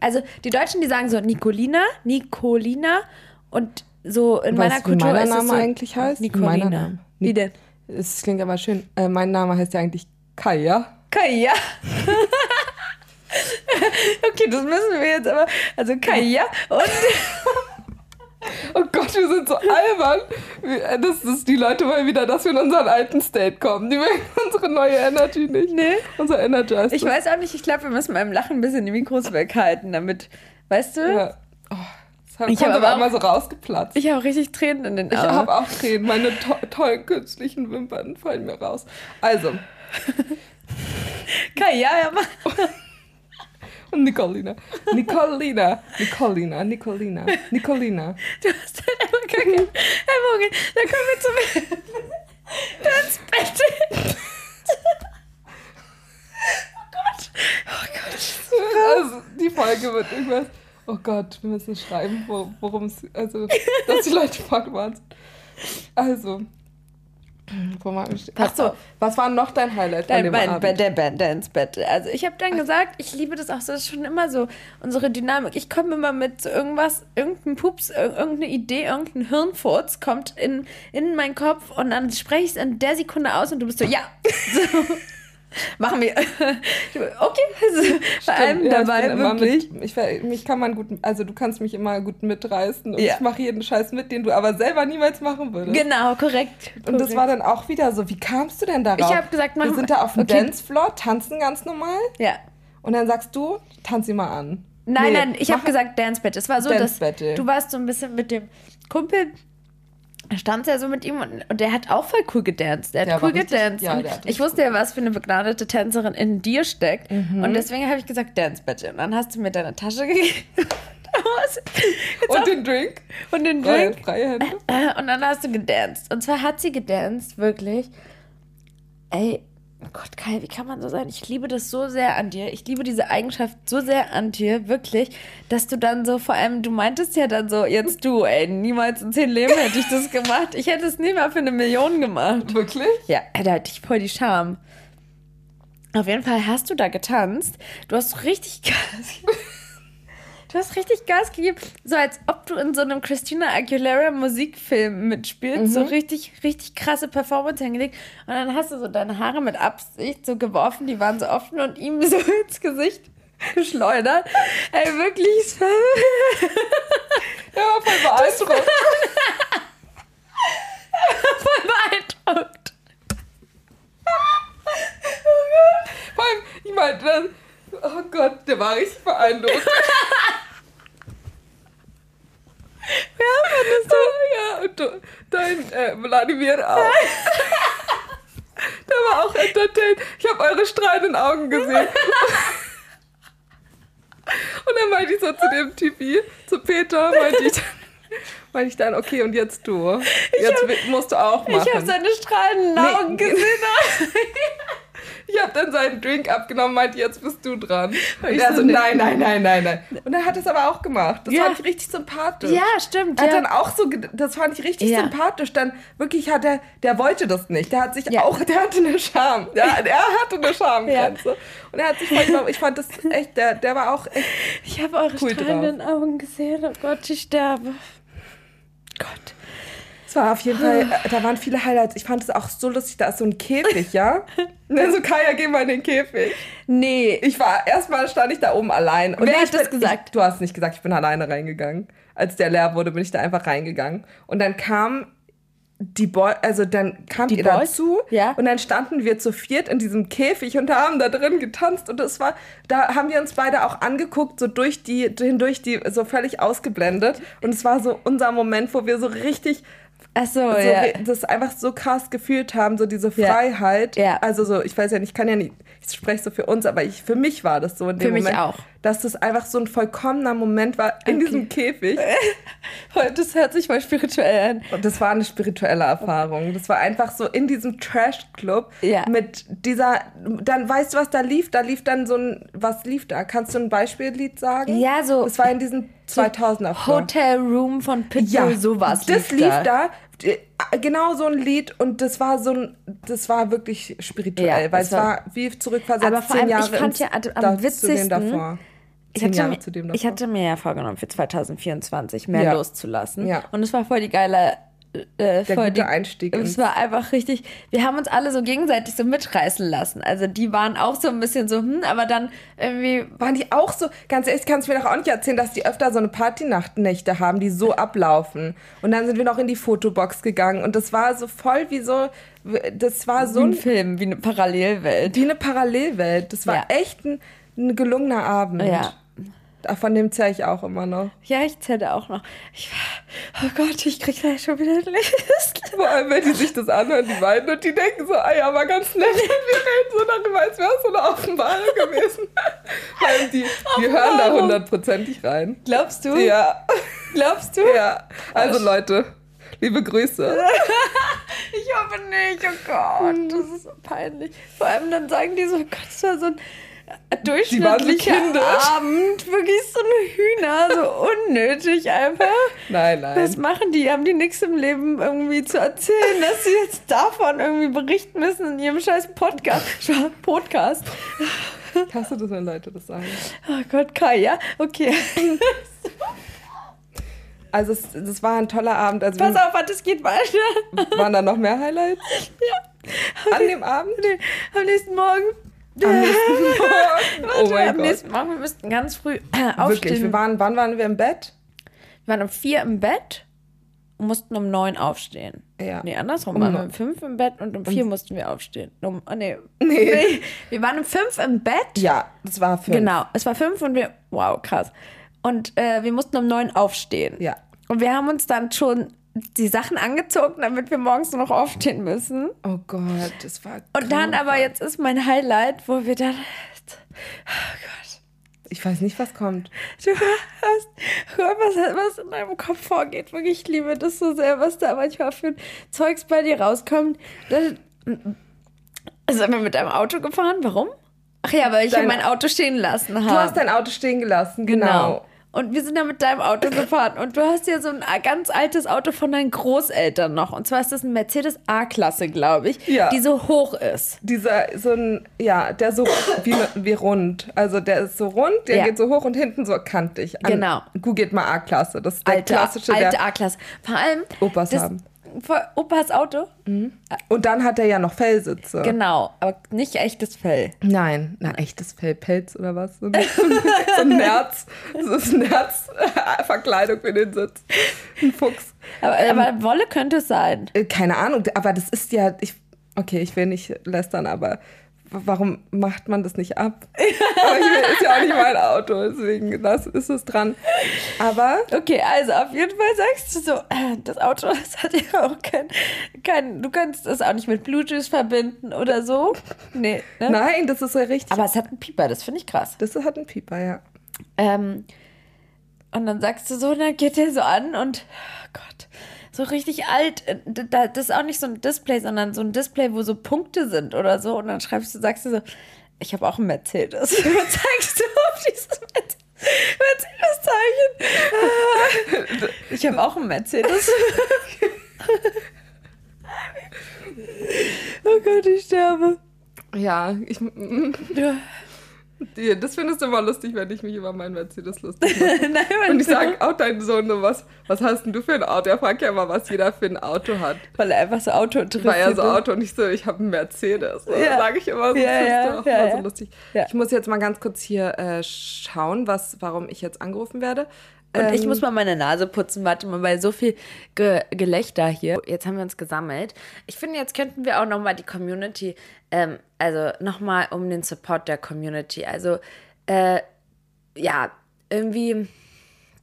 Also die Deutschen, die sagen so Nicolina, Nicolina und so in Weißt meiner du, wie Kultur ist es Name so eigentlich heißt? Nicolina. Wie denn? Es klingt aber schön. Äh, mein Name heißt ja eigentlich Kaya. Kaya. okay, das müssen wir jetzt aber. Also Kaya und. Oh Gott, wir sind so albern. Wir- äh, Das ist die Leute wollen wieder, dass wir in unseren alten State kommen. Die mögen unsere neue Energy nicht. Nee. Unser Energizer. Ich weiß auch nicht, ich glaube, wir müssen beim Lachen ein bisschen die Mikros weghalten, damit. Weißt du? Ja. Oh, hat, Ich kommt hab aber aber einmal so rausgeplatzt. Ich habe richtig Tränen in den Ich Augen. habe auch Tränen. Meine to tollen künstlichen Wimpern fallen mir raus. Also, Kaya, ja, Mann. und Nicolina. Nicolina. Nicolina. Nicolina. Nicolina. Du hast halt einfach gar keine Hemmungen. Dann kommen wir zum. Ins Bett. oh Gott. Oh Gott. Also, die Folge wird irgendwas. Oh Gott, wir müssen schreiben, wo- worum es. Also, dass die Leute vorgewarnt sind. Also. Ach so. Was war noch dein Highlight von Dein, dem mein, Abend? der Band, ins Bett. Also ich habe dann gesagt, ich liebe das auch so, das ist schon immer so unsere Dynamik. Ich komme immer mit so irgendwas, irgendein Pups, ir- irgendeine Idee, irgendein Hirnfurz kommt in, in meinen Kopf und dann spreche ich es in der Sekunde aus und du bist so, ja, so, machen wir. okay, also, bei allem Ja, dabei wirklich. Mit, ich, mich kann man gut, also du kannst mich immer gut mitreißen und Ja. ich mache jeden Scheiß mit, den du aber selber niemals machen würdest. Genau, korrekt. Und das korrekt. war dann auch wieder so, wie kamst du denn darauf? Ich hab gesagt, wir mach- sind da auf dem okay. Dancefloor, tanzen ganz normal Ja. und dann sagst du, tanz sie mal an. Nein, Nee, nein, ich habe gesagt Dance Battle. Es war so, Dance dass Battle. du warst so ein bisschen mit dem Kumpel, stand ja so mit ihm und, und der hat auch voll cool gedanced. Der hat Der cool richtig- gedanced. ja, ich wusste ja, was für eine begnadete Tänzerin in dir steckt. Mhm. Und deswegen habe ich gesagt Dance Battle. Und dann hast du mir deine Tasche gegeben. Und auch- den Drink. und den Freie, Drink. freie Hände. Äh, Und dann hast du gedanced. Und zwar hat sie gedanced, wirklich. Ey, oh Gott, Kai, wie kann man so sein? Ich liebe das so sehr an dir. Ich liebe diese Eigenschaft so sehr an dir, wirklich, dass du dann so, vor allem, du meintest ja dann so, jetzt du, ey, niemals in zehn Leben hätte ich das gemacht. Ich hätte es nie mal für eine Million gemacht. Wirklich? Ja, da hatte ich voll die Scham. Auf jeden Fall hast du da getanzt. Du hast richtig Gas. Du hast richtig Gas gegeben, so als ob du in so einem Christina Aguilera Musikfilm mitspielst, so richtig, richtig krasse Performance hingelegt. Und dann hast du so deine Haare mit Absicht so geworfen, die waren so offen und ihm so ins Gesicht geschleudert. Ey, wirklich. Ja, war voll beeindruckt. voll beeindruckt. Vor allem, ich meinte dann, oh Gott, der war richtig beeindruckt. Ja, fandest du? Ja, und du, dein äh, Wladimir auch. Der war auch entertained. Ich habe eure strahlenden Augen gesehen. Und dann meinte ich so zu dem Typi, zu Peter, meinte ich, meinte ich dann, okay, und jetzt du. Jetzt wi- musst du auch machen. Ich habe seine strahlenden Nee. Augen gesehen. Ich habe dann seinen Drink abgenommen, meinte, jetzt bist du dran. Und er so, nein, nein, nein, nein, nein. Und er hat es aber auch gemacht. Das Ja. fand ich richtig sympathisch. Ja, stimmt. Er hat ja. dann auch so, das fand ich richtig Ja. sympathisch. Dann wirklich hat er, der wollte das nicht. Der hat sich auch, der hatte eine Scham. Ja, er hatte eine Schamgrenze. Und er hat sich voll, ich fand das echt, der, der war auch echt, Ich habe eure Cool strahlenden Augen gesehen. Oh Gott, ich sterbe. Gott. Es war auf jeden Fall, äh, da waren viele Highlights. Ich fand es auch so lustig, da ist so ein Käfig, ja? Ne, so, Kaya, geh mal in den Käfig. Nee. Ich war, erstmal stand ich da oben allein. Und Wer hat das bin, gesagt? Ich, du hast nicht gesagt, ich bin alleine reingegangen. Als der leer wurde, bin ich da einfach reingegangen. Und dann kam die Boy, also dann kam Die ihr Boys? dazu Ja. und dann standen wir zu viert in diesem Käfig und haben da drin getanzt und das war, da haben wir uns beide auch angeguckt, so durch die, hindurch die, so völlig ausgeblendet und es war so unser Moment, wo wir so richtig Achso, so, ja. das einfach so krass gefühlt haben, so diese Ja. Freiheit. Ja. Also so, ich weiß ja nicht, ich kann ja nicht, ich spreche so für uns, aber ich, für mich war das so in dem Für mich Moment, auch. dass das einfach so ein vollkommener Moment war in Okay. diesem Käfig. Das hört sich mal spirituell an. Und das war eine spirituelle Erfahrung. Das war einfach so in diesem Trash-Club Ja. mit dieser, dann weißt du, was da lief? Da lief dann so ein, was lief da? Kannst du ein Beispiellied sagen? Ja, so- Das war in diesem 2000er Floor. Hotel Room von Pitbull, sowas. Das lief da. Äh, Genau so ein Lied und das war so ein, das war wirklich spirituell, Ja, weil es war- war wie zurückversetzt Aber vor allem, ich Jahre fand ins- ja am da- zu witzigsten, dem davor. Ich hatte, mir, ich hatte mir ja vorgenommen, für 2024 mehr Ja. loszulassen. Ja. Und es war voll die geile. Äh, Der voll gute die, Einstieg Es war einfach richtig. Wir haben uns alle so gegenseitig so mitreißen lassen. Also die waren auch so ein bisschen so, hm, aber dann irgendwie. Waren die auch so, ganz ehrlich, kannst du mir doch auch nicht erzählen, dass die öfter so eine Partynachtnächte haben, die so ablaufen. Und dann sind wir noch in die Fotobox gegangen und das war so voll wie so, das war so So ein ein, Film, wie eine Parallelwelt. wie eine Parallelwelt. Das war Ja. echt ein, ein gelungener Abend. Ja. Von dem zähle ich auch immer noch. Ja, ich zähle auch noch. Ich war, oh Gott, ich krieg gleich schon wieder List. Vor allem, wenn die sich das anhören, die beiden, und die denken so, ah ja, war ganz nett. Und wir reden so darüber, als wäre es so eine Offenbarung gewesen. Weil die, die hören da hundertprozentig rein. Glaubst du? Ja, Glaubst du? ja. Also Leute, liebe Grüße. Ich hoffe nicht, oh Gott, das ist so peinlich. Vor allem dann sagen die so, oh Gott, das war so ein durchschnittlicher. Abend, wirklich so ein Hühner, so unnötig einfach. Nein, Was nein. machen die? Haben die nichts im Leben irgendwie zu erzählen, dass sie jetzt davon irgendwie berichten müssen in ihrem scheiß Podcast? Podcast. Ich hasse das, wenn Leute das sagen. Oh Gott, Kai, ja? Okay. Also es, das war ein toller Abend. Also Pass auf, es geht weiter. waren da noch mehr Highlights Ja. an dem Abend? Nee, am nächsten Morgen. Am nächsten Morgen. Oh mein Gott. nächsten Morgen, wir müssten ganz früh aufstehen. Wirklich, wir waren, wann waren wir im Bett? Wir waren um vier im Bett und mussten um neun aufstehen. Ja. Nee, andersrum. Um waren wir um fünf im Bett und um vier mussten wir aufstehen. Um, oh, nee. Nee. Wir waren um fünf im Bett. Ja, das war fünf. Genau. Es war fünf und wir. Wow, krass. Und äh, wir mussten um neun aufstehen. Ja. Und wir haben uns dann schon die Sachen angezogen, damit wir morgens noch aufstehen müssen. Oh Gott, das war Und dann aber jetzt ist mein Highlight, wo wir dann. Oh Gott. Ich weiß nicht, was kommt. Du hast, hör, was, was in deinem Kopf vorgeht. Wirklich, ich liebe das so sehr, was da manchmal für ein Zeugs bei dir rauskommt. Das, sind wir mit deinem Auto gefahren? Warum? Ach ja, weil ich Dein- mein Auto stehen lassen habe. Du hast dein Auto stehen gelassen, genau. genau. Und wir sind dann mit deinem Auto gefahren. Und du hast ja so ein ganz altes Auto von deinen Großeltern noch. Und zwar ist das ein Mercedes A-Klasse, glaube ich, Ja. die so hoch ist. Dieser, so ein, ja, der so wie, wie rund. Also der ist so rund, der Ja. geht so hoch und hinten so kantig. An, Genau. Googelt mal A-Klasse. Das ist der Alte, klassische, alte A-Klasse. Vor allem. Opas das, haben. Opas Auto? Und dann hat er ja noch Fellsitze. Genau, aber nicht echtes Fell. Nein, na echtes Fell, Pelz oder was? So ein, so ein Nerz, so ein Nerz-Verkleidung für den Sitz. Ein Fuchs. Aber, aber Wolle könnte es sein. Äh, Keine Ahnung, aber das ist ja, ich, okay, ich will nicht lästern, aber warum macht man das nicht ab? aber ich ist ja auch nicht mein Auto, deswegen das ist es dran. Aber Okay, also auf jeden Fall sagst du so, äh, das Auto, das hat ja auch kein, kein, du kannst es auch nicht mit Bluetooth verbinden oder so. Nee, ne? nein, das ist ja richtig. Aber es hat einen Pieper, das finde ich krass. das hat einen Pieper, ja. Ähm, und dann sagst du so, und dann geht der so an und, oh Gott, so richtig alt. Äh, da- Das ist auch nicht so ein Display, sondern so ein Display, wo so Punkte sind oder so. Und dann schreibst du, sagst du so, ich habe auch einen Mercedes. Und zeigst du auf dieses Mercedes. Mercedes-Zeichen. Ich habe auch einen Mercedes. oh Gott, ich sterbe. Ja, ich, das findest du immer lustig, wenn ich mich über meinen Mercedes lustig mache. Nein, Und ich sage auch deinen Sohn so, was, was hast denn du für ein Auto? Er fragt ja immer, was jeder für ein Auto hat. weil er einfach so Auto interessiert War ja so. Auto und ich so, ich habe einen Mercedes. Ja. sage ich immer so, Ja, das ja, ist doch ja, immer so lustig. Ich muss jetzt mal ganz kurz hier äh, schauen, was, warum ich jetzt angerufen werde. Und ich Ähm, muss mal meine Nase putzen, warte mal, weil so viel Ge Gelächter hier. Jetzt haben wir uns gesammelt. Ich finde, jetzt könnten wir auch nochmal die Community, ähm, also nochmal um den Support der Community. Also, äh, ja, irgendwie,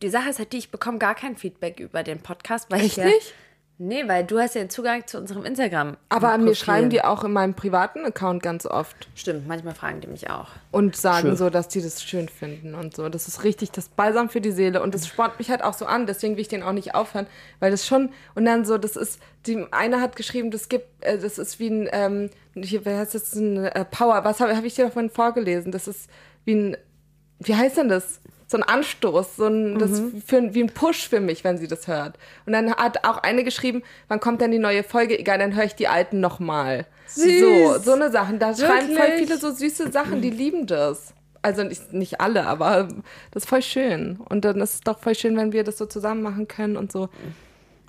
die Sache ist halt die, ich bekomme gar kein Feedback über den Podcast. Weil Echt ich ja, nicht? Nee, weil du hast ja den Zugang zu unserem Instagram. Aber mir Profil. schreiben die auch in meinem privaten Account ganz oft Stimmt, manchmal fragen die mich auch. und sagen Schön. so, dass die das schön finden und so. Das ist richtig das Balsam für die Seele und das spornt mich halt auch so an. Deswegen will ich den auch nicht aufhören, weil das schon und dann so, das ist die eine hat geschrieben, das gibt, äh, das ist wie ein, ähm, hier, wer heißt das, ein äh, Power. Was habe hab ich dir davon vorgelesen? Das ist wie ein, wie heißt denn das? So ein Anstoß, so ein, das Mhm. für, wie ein Push für mich, wenn sie das hört. Und dann hat auch eine geschrieben, wann kommt denn die neue Folge? Egal, dann höre ich die alten nochmal. So, so eine Sachen. Da schreiben voll Wirklich? viele so süße Sachen, die lieben das. Also nicht, nicht alle, aber das ist voll schön. Und dann ist es doch voll schön, wenn wir das so zusammen machen können und so.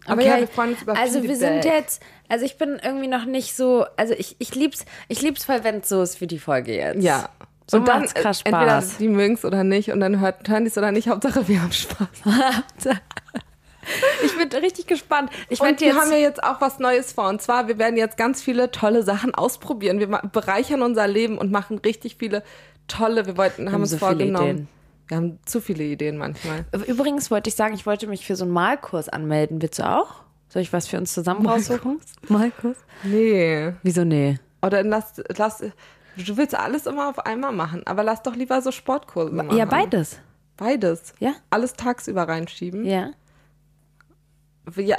Aber ja, wir freuen uns über Also wir sind Feedback. jetzt, also ich bin irgendwie noch nicht so, also ich, ich lieb's, ich lieb's voll, wenn es so ist wie die Folge jetzt. Ja. So und dann krass äh, entweder Spaß. die mögen es oder nicht und dann hört, hören die es oder nicht. Hauptsache wir haben Spaß. Ich bin richtig gespannt. Ich Und wir haben ja jetzt auch was Neues vor. Und zwar, wir werden jetzt ganz viele tolle Sachen ausprobieren. Wir bereichern unser Leben und machen richtig viele tolle, wir wollten, haben, haben uns so viele vorgenommen. Ideen. Wir haben zu viele Ideen manchmal. übrigens wollte ich sagen, ich wollte mich für so einen Malkurs anmelden. Willst du auch? Soll ich was für uns zusammen raussuchen? Malkurs? Nee. Wieso nee? Oder lass, lass, du willst alles immer auf einmal machen, aber lass doch lieber so Sportkurse machen. Ja, beides. Beides. Ja. Alles tagsüber reinschieben. Ja. Ja,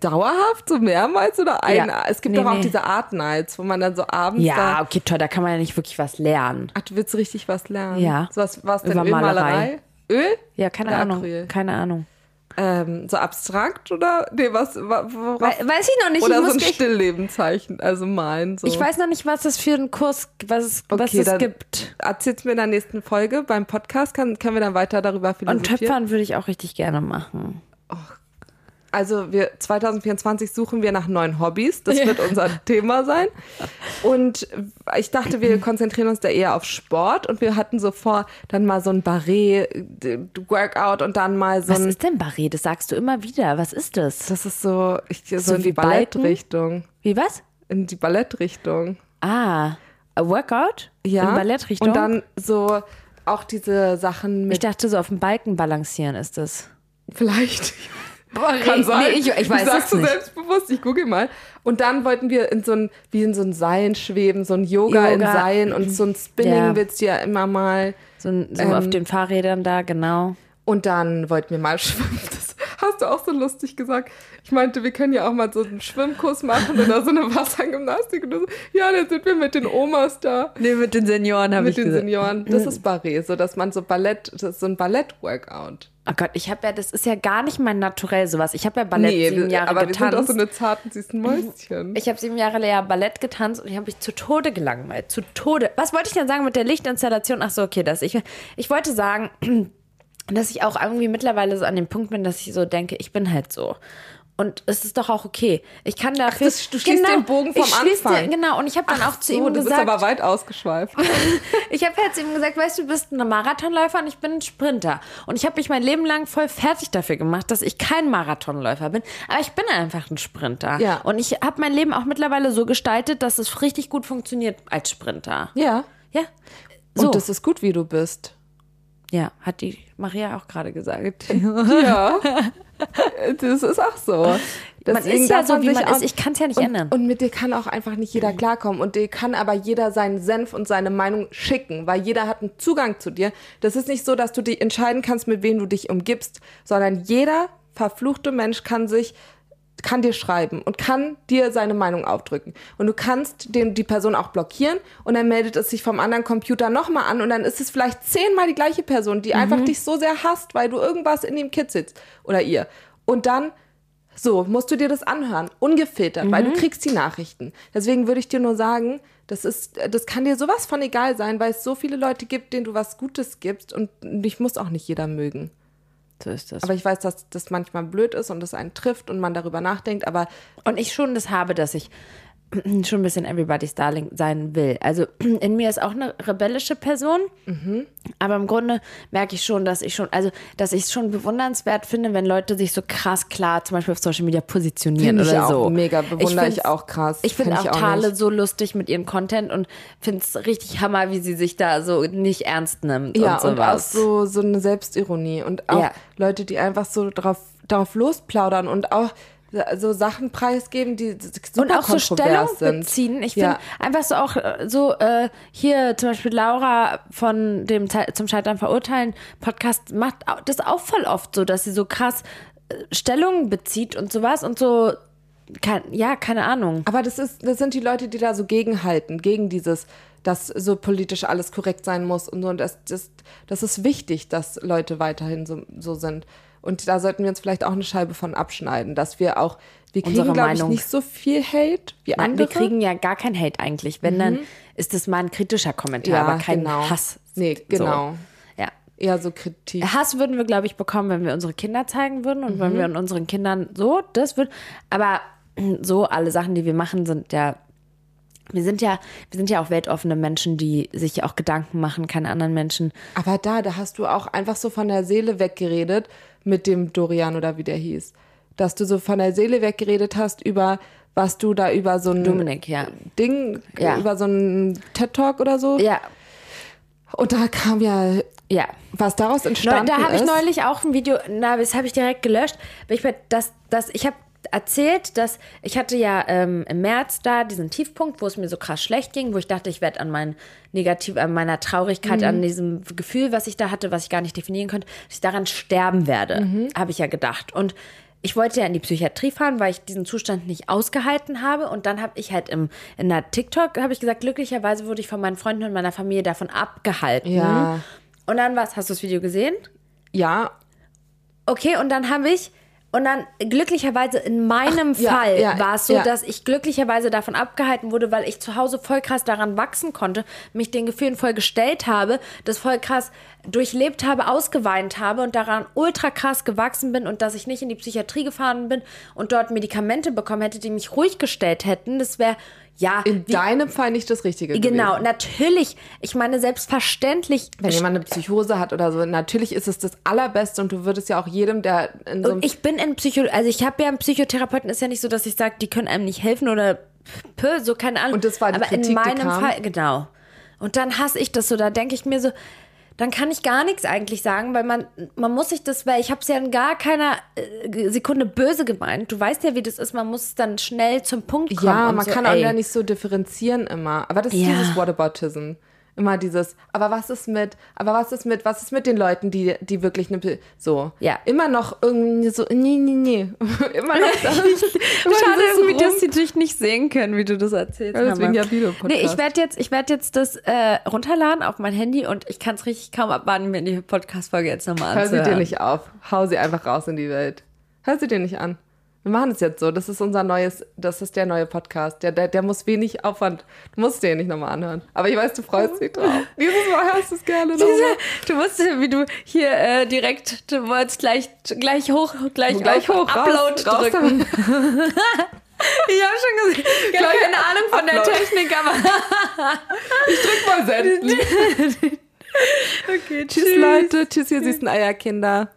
dauerhaft, so mehrmals oder ein? Ja. Es gibt Nee, doch auch nee. diese Art Nights, wo man dann so abends Ja, okay, toll, da kann man ja nicht wirklich was lernen. Ach, du willst richtig was lernen? Ja. So was, was denn? Über Ölmalerei? Malerei. Öl? Ja, keine Ahnung. Acryl? Keine Ahnung. Ähm, so abstrakt oder? Nee, was? wa- worauf- We weiß ich noch nicht. oder so ein Stilllebenzeichen, also malen. So. Ich weiß noch nicht, was das für ein Kurs, was es, was Okay, es dann gibt. Erzähl's mir in der nächsten Folge beim Podcast, kann, können wir dann weiter darüber Und philosophieren. Töpfern würde ich auch richtig gerne machen. Also wir 2024 suchen wir nach neuen Hobbys. Das wird unser Thema sein. Und ich dachte, wir konzentrieren uns da eher auf Sport und wir hatten so vor, dann mal so ein Barré-Workout und dann mal so Was ein. ist denn Barré? Das sagst du immer wieder. Was ist das? Das ist so, ich, so, So in die Ballettrichtung. Wie was? In die Ballettrichtung. Ah, a Workout? Ja. In Ballettrichtung? Und dann so auch diese Sachen ich mit. dachte, so auf dem Balken balancieren ist das. Vielleicht. Kann sein. Nee, ich, ich weiß du sagst es so nicht. selbstbewusst, ich google mal. Und dann wollten wir in so ein, wie in so ein Seilen schweben, so ein Yoga, in Yoga. Seilen und so ein Spinning Ja. ja immer mal. So, ein- so Ähm, auf den Fahrrädern da, genau. Und dann wollten wir mal schwimmen. Das hast du auch so lustig gesagt. Ich meinte, wir können ja auch mal so einen Schwimmkurs machen oder so eine Wassergymnastik. Und du so, ja, dann sind wir mit den Omas da. Nee, mit den Senioren habe Mit den Senioren. Das ist Barré, so dass man so Ballett, das ist so ein Ballett-Workout. Oh Gott, ich habe ja, das ist ja gar nicht mein Naturell sowas. Ich habe ja Ballett sieben Jahre aber wir getanzt. sind auch so eine zarten, süßen Mäuschen. Ich habe sieben Jahre ja Ballett getanzt und ich habe mich zu Tode gelangweilt. Zu Tode. Was wollte ich denn sagen mit der Lichtinstallation? Ach so, okay, das. Ich, ich wollte sagen, dass ich auch irgendwie mittlerweile so an dem Punkt bin, dass ich so denke, ich bin halt so. Und es ist doch auch okay. Ich kann dafür. das- du schließt den Bogen vom Anfang. Den, genau, und ich habe dann auch zu so, ihm du gesagt. bist aber weit ausgeschweift. Ich habe halt zu ihm gesagt, weißt du, du bist ein Marathonläufer und ich bin ein Sprinter. Und ich habe mich mein Leben lang voll fertig dafür gemacht, dass ich kein Marathonläufer bin. Aber ich bin einfach ein Sprinter. Ja. Und ich habe mein Leben auch mittlerweile so gestaltet, dass es richtig gut funktioniert als Sprinter. Ja. Ja. So. Und das ist gut, wie du bist. Ja, hat die Maria auch gerade gesagt. Ja. das ist auch so. Man ist ja so, wie man ist. Ich kann es ja nicht und, ändern. Und mit dir kann auch einfach nicht jeder klarkommen. Und dir kann aber jeder seinen Senf und seine Meinung schicken, weil jeder hat einen Zugang zu dir. Das ist nicht so, dass du dich entscheiden kannst, mit wem du dich umgibst, sondern jeder verfluchte Mensch kann sich kann dir schreiben und kann dir seine Meinung aufdrücken. Und du kannst den, die Person auch blockieren und dann meldet es sich vom anderen Computer nochmal an und dann ist es vielleicht zehnmal die gleiche Person, die einfach dich so sehr hasst, weil du irgendwas in dem sitzt oder ihr. Und dann so, musst du dir das anhören, ungefiltert, weil du kriegst die Nachrichten. Deswegen würde ich dir nur sagen, das ist, das kann dir sowas von egal sein, weil es so viele Leute gibt, denen du was Gutes gibst und dich muss auch nicht jeder mögen. So ist das. Aber ich weiß, dass das manchmal blöd ist und es einen trifft und man darüber nachdenkt, aber Und ich schon das habe, dass ich schon ein bisschen Everybody's Darling sein will. Also in mir ist auch eine rebellische Person, aber im Grunde merke ich schon, dass ich schon, also dass ich es schon bewundernswert finde, wenn Leute sich so krass klar zum Beispiel auf Social Media positionieren Finde ich oder auch so. mega, bewundere ich find's- auch krass. Ich finde Kenn auch ich auch Tale so lustig mit ihrem Content und finde es richtig Hammer, wie sie sich da so nicht ernst nimmt ja, und und, auch sowas. so, so eine Selbstironie und auch Ja. Leute, die einfach so drauf, darauf losplaudern und auch so Sachen preisgeben, die super und auch so Stellung sind. beziehen. Ich Ja. finde einfach so auch äh, so äh, hier zum Beispiel Laura von dem Ze- zum Scheitern verurteilen Podcast macht das auch voll oft so, dass sie so krass äh, Stellung bezieht und sowas und so kein, ja keine Ahnung. Aber das ist, das sind die Leute, die da so gegenhalten, gegen dieses, dass so politisch alles korrekt sein muss und so. Und das, das, das ist wichtig, dass Leute weiterhin so, so sind. Und da sollten wir uns vielleicht auch eine Scheibe von abschneiden, dass wir auch, wir kriegen, glaube ich, nicht so viel Hate wie Nein, andere. wir kriegen ja gar kein Hate eigentlich. Wenn dann ist das mal ein kritischer Kommentar, ja, aber kein genau. Hass. Nee, genau. So. Ja. So Kritik. Hass würden wir, glaube ich, bekommen, wenn wir unsere Kinder zeigen würden und wenn wir unseren Kindern so, das wird. Aber so alle Sachen, die wir machen, sind ja. Wir sind ja, wir sind ja auch weltoffene Menschen, die sich auch Gedanken machen, keine anderen Menschen. Aber da, da hast du auch einfach so von der Seele weggeredet mit dem Dorian oder wie der hieß. Dass du so von der Seele weggeredet hast über, was du da über so ein Dominik, ja. Ding, Ja. über so ein TED-Talk oder so. Ja, Und da kam ja, ja. was daraus Neu, entstanden da habe ich ist. neulich auch ein Video, na, das habe ich direkt gelöscht. weil Ich, das, das, ich habe erzählt, dass ich hatte ja ähm, im März da diesen Tiefpunkt, wo es mir so krass schlecht ging, wo ich dachte, ich werde an meinen Negativ, an meiner Traurigkeit, Mhm. an diesem Gefühl, was ich da hatte, was ich gar nicht definieren konnte, dass ich daran sterben werde, Mhm. habe ich ja gedacht. Und ich wollte ja in die Psychiatrie fahren, weil ich diesen Zustand nicht ausgehalten habe. Und dann habe ich halt im, in der TikTok, habe ich gesagt, glücklicherweise wurde ich von meinen Freunden und meiner Familie davon abgehalten. Ja. Und dann was? Hast du das Video gesehen? Ja, Okay, und dann habe ich, und dann glücklicherweise in meinem Ach, ja, Fall ja, war es so, ja. dass ich glücklicherweise davon abgehalten wurde, weil ich zu Hause voll krass daran wachsen konnte, mich den Gefühlen voll gestellt habe, das voll krass durchlebt habe, ausgeweint habe und daran ultra krass gewachsen bin und dass ich nicht in die Psychiatrie gefahren bin und dort Medikamente bekommen hätte, die mich ruhig gestellt hätten. Das wäre, ja, in wie, deinem Fall nicht das Richtige genau, gewesen. natürlich, ich meine, selbstverständlich Wenn jemand eine Psychose hat oder so, natürlich ist es das Allerbeste und du würdest ja auch jedem, der in so einem ich bin in Psycho, also ich habe ja einen Psychotherapeuten, ist ja nicht so, dass ich sage, die können einem nicht helfen oder pö, so keine Ahnung. Und das war die Aber Kritik, in meinem? Fall, genau. Und dann hasse ich das so, da denke ich mir so, dann kann ich gar nichts eigentlich sagen, weil man, man muss sich das, weil ich habe es ja in gar keiner äh, Sekunde böse gemeint. Du weißt ja, wie das ist, man muss dann schnell zum Punkt kommen. Ja, und man so, kann auch ey. ja nicht so differenzieren immer. Aber das ist Ja. dieses Whataboutism. Immer dieses, aber was ist mit, aber was ist mit, was ist mit den Leuten, die, die wirklich eine, so. Ja. Immer noch irgendwie so, nee, nee, nee. immer noch das. Schade irgendwie, Rum- dass sie dich nicht sehen können, wie du das erzählst. Ja, deswegen ja Videopodcast. Nee, ich werde jetzt, ich werd jetzt das äh, runterladen auf mein Handy und ich kann es richtig kaum abwarten, mir die Podcast-Folge jetzt nochmal Hör sie anzuhören. dir nicht auf. Hau sie einfach raus in die Welt. Hör sie dir nicht an. Wir machen es jetzt so. Das ist unser neues, das ist der neue Podcast. Der, der, der muss wenig Aufwand. Du musst dir nicht nochmal anhören. Aber ich weiß, du freust dich drauf. Dieses Mal hörst du es gerne nochmal. Du musst, wie du hier äh, direkt, du wolltest gleich, gleich hoch, gleich, Gleich hoch, raus, Upload raus drücken. damit. Ich habe schon gesehen, gar Gleich keine Ahnung von der Upload. Technik, aber Drück mal senden. okay, Tschüss, Leute. Tschüss, ihr süßen Eierkinder.